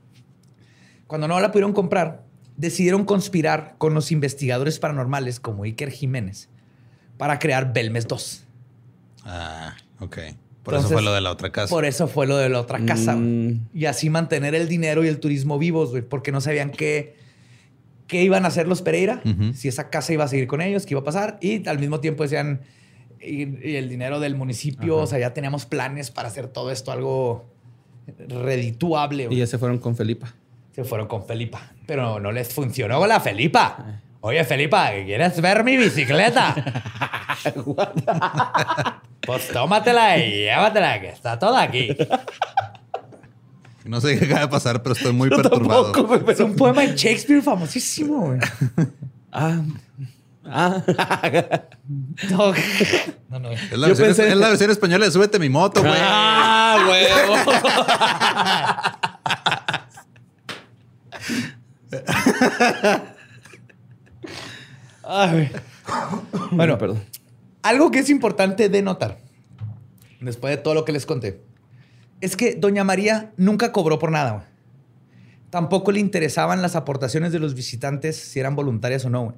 Cuando no la pudieron comprar, decidieron conspirar con los investigadores paranormales como Iker Jiménez para crear Belmes 2. Ah, ok. Por Entonces, eso fue lo de la otra casa. Por eso fue lo de la otra casa. Mm. Y así mantener el dinero y el turismo vivos, güey, porque no sabían qué, qué iban a hacer los Pereira, si esa casa iba a seguir con ellos, qué iba a pasar. Y al mismo tiempo decían, y, y el dinero del municipio, o sea, ya teníamos planes para hacer todo esto algo redituable. Y ya se fueron con Felipa. Se fueron con Felipa, pero no les funcionó la Felipa. Oye, Felipa, ¿quieres ver mi bicicleta? pues tómatela y llévatela, que está toda aquí. No sé qué acaba de pasar, pero estoy muy perturbado. Es un poema de Shakespeare famosísimo, güey. Ah. Ah. No, no, no. Es la, Yo versión, pensé- es la versión española de Súbete mi moto, güey. ah. Ay, Bueno, perdón. algo que es importante de notar, después de todo lo que les conté, es que Doña María nunca cobró por nada. güey. Tampoco le interesaban las aportaciones de los visitantes, si eran voluntarias o no. güey.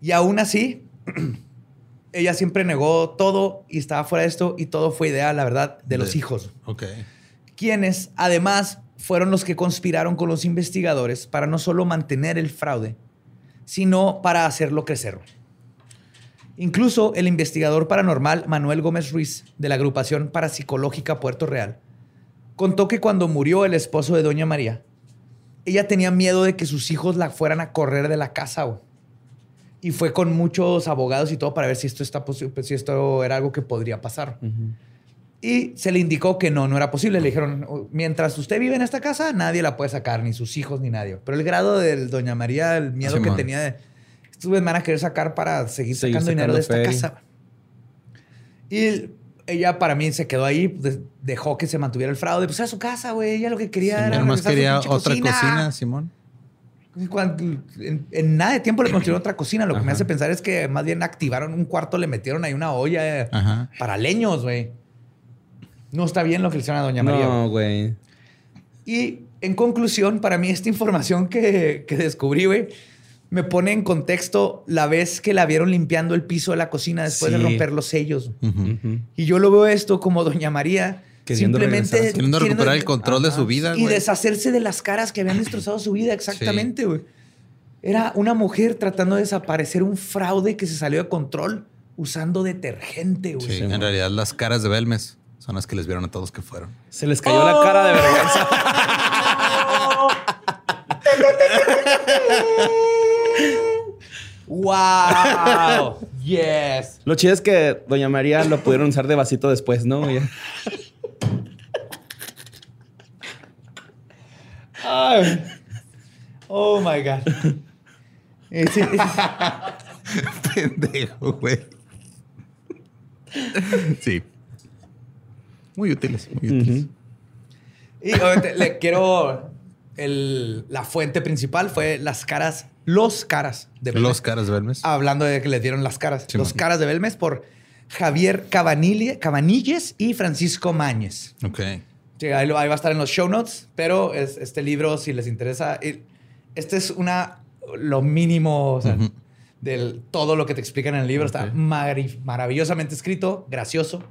Y aún así, ella siempre negó todo y estaba fuera de esto y todo fue idea, la verdad, de los hijos. Ok. quienes además fueron los que conspiraron con los investigadores para no solo mantener el fraude, sino para hacerlo crecer. Incluso el investigador paranormal Manuel Gómez Ruiz, de la agrupación parapsicológica Puerto Real, contó que cuando murió el esposo de Doña María, ella tenía miedo de que sus hijos la fueran a correr de la casa. güey. Y fue con muchos abogados y todo para ver si esto, está posi- si esto era algo que podría pasar. Y se le indicó que no, no era posible. Le dijeron, "Oh, mientras usted vive en esta casa, nadie la puede sacar, ni sus hijos, ni nadie. Pero el grado de Doña María, el miedo que tenía de, estos van a querer sacar para seguir sacando dinero de esta casa. Y ella para mí se quedó ahí, de- dejó que se mantuviera el fraude. Pues era su casa, güey. Ella lo que quería era nomás regresar a su quería otra cocina, Simón. Cuando- en, en nada de tiempo le construyeron otra cocina. Lo que me hace pensar es que más bien activaron un cuarto, le metieron ahí una olla eh, Ajá. para leños, güey. No está bien lo que le hicieron a Doña María. No, güey. Y en conclusión, para mí esta información que, que descubrí, güey, me pone en contexto la vez que la vieron limpiando el piso de la cocina después de romper los sellos. Y yo lo veo esto como Doña María Queriendo simplemente regresar Queriendo recuperar el control de su vida, y deshacerse de las caras que habían destrozado su vida. Exactamente, güey. Era una mujer tratando de desaparecer un fraude que se salió de control usando detergente, güey. Sí, en realidad las caras de Belmes son las que les vieron a todos que fueron. Se les cayó la cara de vergüenza. ¡Wow! yes. Lo chido es que Doña María lo pudieron usar de vasito después, ¿no? Ya. Ay. Oh my God. Eh, sí, Pendejo, güey. Sí. Muy útiles, muy útiles. Y obviamente le quiero. El- la fuente principal fue las caras, los caras de Belmes. Los caras de Belmes. Hablando de que le dieron las caras. Sí, los man. caras de Belmes por Javier Cabanille- Cabanilles y Francisco Mañez. Ok. Sí, ahí, lo- ahí va a estar en los show notes, pero es, este libro, si les interesa, este es una lo mínimo o sea, Ujú. de todo lo que te explican en el libro. Está maravillosamente escrito, gracioso,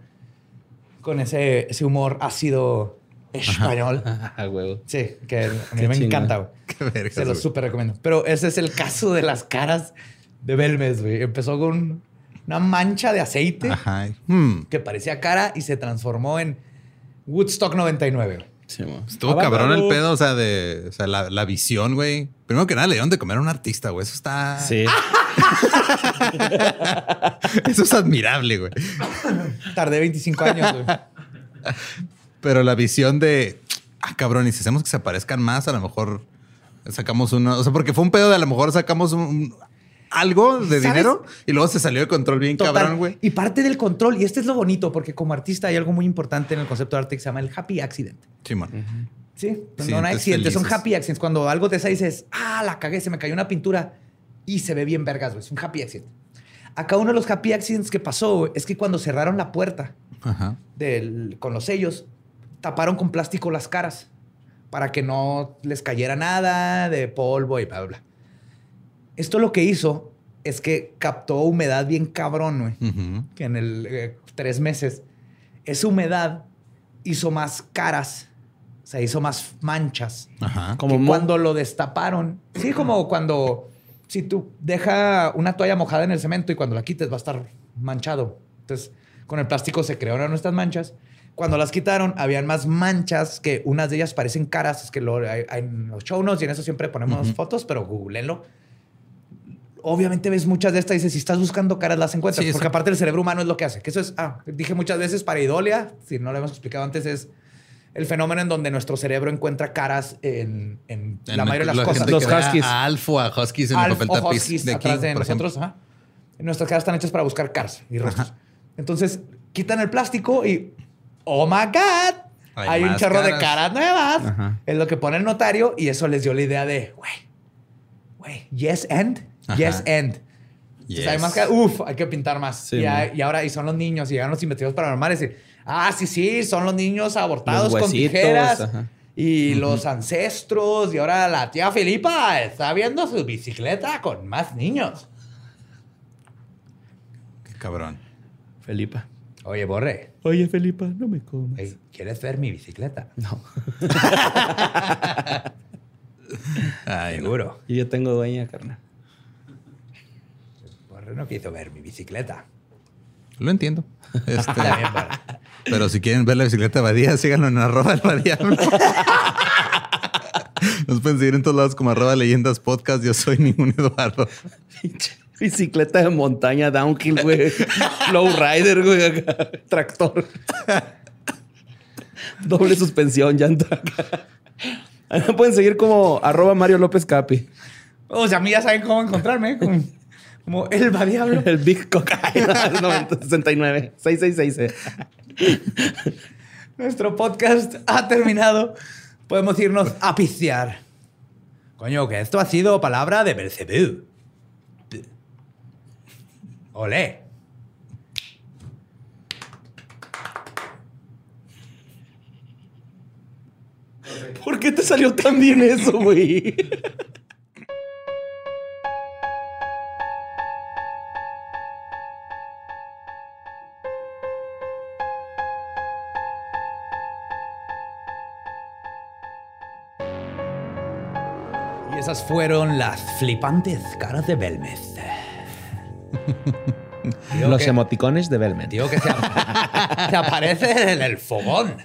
con ese, ese humor ácido español. Ah, huevo. Sí, que a mí Qué me encanta. güey. Vergas, Se los güey. súper recomiendo. Pero ese es el caso de las caras de Belmes, güey. Empezó con una mancha de aceite Ajá. Hmm. que parecía cara y se transformó en Woodstock 99. güey. Sí, mo. Estuvo Abajo. cabrón el pedo, o sea, de o sea, la, la visión, güey. Primero que nada, le dieron de comer a un artista, güey. Eso está. Sí. Eso es admirable, güey. Tardé 25 años, güey. Pero la visión de. Ah, cabrón, y si hacemos que se aparezcan más, a lo mejor sacamos uno. O sea, porque fue un pedo de a lo mejor sacamos un- un- algo de ¿Sabes? dinero y luego se salió de control bien Total. cabrón, güey. Y parte del control, y este es lo bonito, porque como artista hay algo muy importante en el concepto de arte que se llama el happy accident. Simón. Sí, no son accidentes, son happy accidents. Cuando algo te sale y dices, ah, la cagué, se me cayó una pintura y se ve bien vergas, güey. Es un happy accident. Acá uno de los happy accidents que pasó es que cuando cerraron la puerta Ajá. del- con los sellos, taparon con plástico las caras para que no les cayera nada de polvo y bla, bla, bla. Esto lo que hizo es que captó humedad bien cabrón, güey que en el eh, tres meses, esa humedad hizo más caras, o sea, hizo más manchas. Ajá. Como cuando lo destaparon, sí, como cuando si tú deja una toalla mojada en el cemento y cuando la quites va a estar manchado. Entonces, con el plástico se crearon estas manchas. Cuando las quitaron, habían más manchas que unas de ellas parecen caras. Es que lo, hay, hay en los show notes y en eso siempre ponemos fotos, pero googleenlo. Obviamente ves muchas de estas y dices, si estás buscando caras, las encuentras. Sí, porque aparte el cerebro humano es lo que hace. Que eso es, ah, dije muchas veces, pareidolia, si no lo hemos explicado antes, es el fenómeno en donde nuestro cerebro encuentra caras en, en la mayoría de las cosas. Los huskies. A Alf o a Huskies en el Alf papel o huskies de atrás de por ejemplo. nosotros. ajá. Nuestras caras están hechas para buscar caras y rostros. Entonces, quitan el plástico y, oh my God, Hay hay, un chorro de caras. nuevas. Ajá. Es lo que pone el notario y eso les dio la idea de, güey, güey, yes and, Ajá. yes and. Entonces, hay Yes. más caras. Uf, hay que pintar más. Sí, y, hay- ahora, y son los niños, y llegan los investigadores paranormales y, ah, sí, sí, son los niños abortados Los con tijeras. ajá. Y los ancestros, y ahora la tía Filipa está viendo su bicicleta con más niños. Qué cabrón. Felipa. Oye, Borre, Oye, Felipa, no me comas. ey, ¿quieres ver mi bicicleta? No. Ay, no. Seguro. Y yo tengo dueña, carnal. Borre no quiso ver mi bicicleta. Lo entiendo. Este, Borre. pero si quieren ver la bicicleta de Badía, síganlo en arroba el Badiablo. Nos pueden seguir en todos lados como arroba leyendas podcast. Yo soy ningún Eduardo. Pinche Bicicleta de montaña, downhill, güey. Low rider, güey. Tractor. Doble suspensión, llanta. pueden seguir como arroba Mario López Capi. O sea, a mí ya saben cómo encontrarme. Como, como el variable. El Big Cocaine 69. 666. Nuestro podcast ha terminado. Podemos irnos a pistear. Coño, que esto ha sido palabra de Belcebú. Olé. ¿Por qué te salió tan bien eso, güey? Y esas fueron las flipantes caras de Belmez. Los que- emoticones de Belmen. Digo que se, se aparece en el fogón.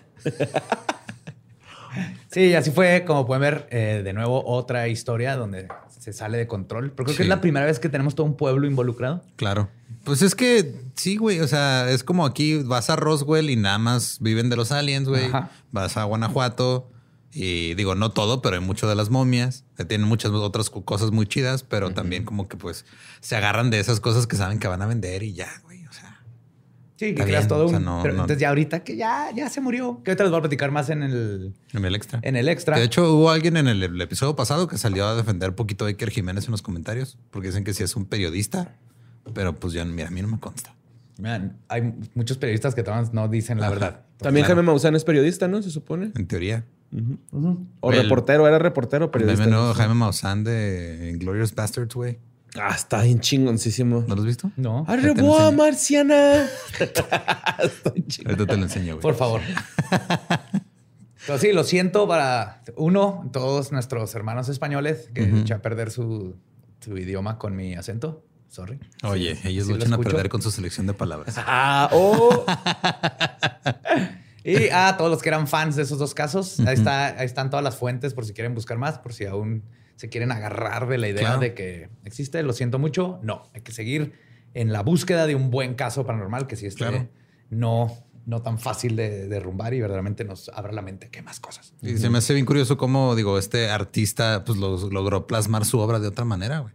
Sí, así fue, como pueden ver, eh, de nuevo otra historia donde se sale de control. Pero creo que es la primera vez que tenemos todo un pueblo involucrado. Claro. Pues es que sí, güey. O sea, es como aquí vas a Roswell y nada más viven de los aliens, güey. Ajá. Vas a Guanajuato y digo, no todo, pero hay mucho de las momias. Eh, Tienen muchas otras co- cosas muy chidas, pero también como que pues se agarran de esas cosas que saben que van a vender y ya, güey. O sea, Sí, que creas bien, todo o sea, un... no- pero no- Entonces ya ahorita que ya, ya se murió. Que ahorita les voy a platicar más en el, en el extra. en el extra. Que de hecho, hubo alguien en el, el episodio pasado que salió a defender un poquito a Iker Jiménez en los comentarios, porque dicen que sí es un periodista, pero pues ya, mira, a mí no me consta. Man, hay muchos periodistas que no dicen la Ajá. verdad. También Claro. Jaime Maussan es periodista, ¿no? Se supone. En teoría. O El- reportero, era reportero o El de Jaime Maussan de Glorious Bastards, güey. Ah, está bien chingoncísimo. ¿No lo has visto? No, ¡Arreboa, marciana! Está bien chingón. Ahorita te lo enseño, güey. por favor. Pero sí, lo siento para uno, todos nuestros hermanos españoles que echan a perder su, su idioma con mi acento. Sorry. Oye, Sí, ellos sí lo a perder con su selección de palabras. Ah, oh. Y a todos los que eran fans de esos dos casos, ahí, está, ahí están todas las fuentes por si quieren buscar más, por si aún se quieren agarrar de la idea Claro. de que existe. Lo siento mucho. No, hay que seguir en la búsqueda de un buen caso paranormal que esté Claro. no, no tan fácil de derrumbar y verdaderamente nos abra la mente que más cosas. Y se me hace bien curioso cómo, digo, este artista pues lo- logró plasmar su obra de otra manera, güey.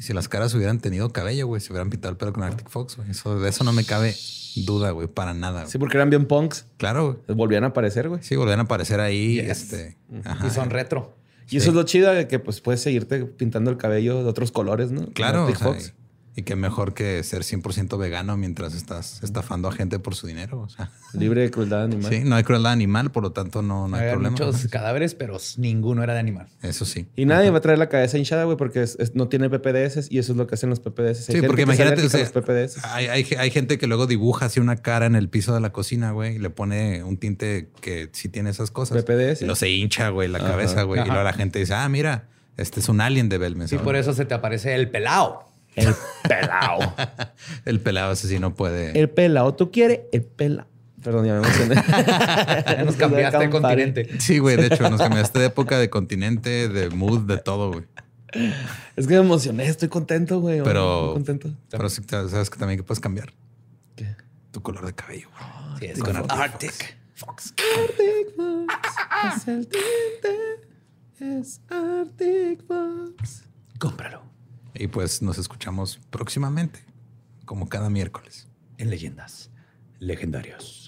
Y si las caras hubieran tenido cabello, güey, se hubieran pintado el pelo con Arctic Fox, güey. Eso, de eso no me cabe duda, güey, para nada. güey. Sí, porque eran bien punks. Claro, güey. Volvían a aparecer, güey. Sí, volvían a aparecer ahí. Yes. Este, ajá. Y son retro. Y eso es lo chido de que pues puedes seguirte pintando el cabello de otros colores, ¿no? Claro. Como o sea, Arctic Fox. Y, que mejor que ser 100% vegano mientras estás estafando a gente por su dinero. O sea, Libre de crueldad animal. sí, no hay crueldad animal, por lo tanto no, no hay Había problema. muchos Ajá. cadáveres, pero ninguno era de animal. Eso sí. Y nadie va a traer la cabeza hinchada, güey, porque es- es- no tiene PPDS y eso es lo que hacen los PPDS. Hay Sí, gente porque imagínate, o sea, los PPDS. hay, hay, hay gente que luego dibuja así una cara en el piso de la cocina, güey, y le pone un tinte que sí tiene esas cosas. PPDS. Y lo se hincha, güey, la Ajá. cabeza, güey. Y Ajá. luego la gente dice, ah, mira, este es un alien de Belmes. Y por eso se te aparece el pelao. El pelao. El pelado ese sí no puede. el pelao. ¿Tú quieres? El pelao. Perdón, ya me emocioné. Ya nos cambiaste de continente. Sí, güey, de hecho, nos cambiaste de época, de continente, de mood, de todo, güey. Es que me emocioné. Estoy contento, güey. Pero, contento. pero sí, sabes que también que puedes cambiar ¿Qué? tu color de cabello, güey. Sí, es con Arctic. Fox. Arctic Fox. Es el tinte. Es Arctic Fox. Cómpralo Y pues nos escuchamos próximamente, como cada miércoles. en leyendas legendarias.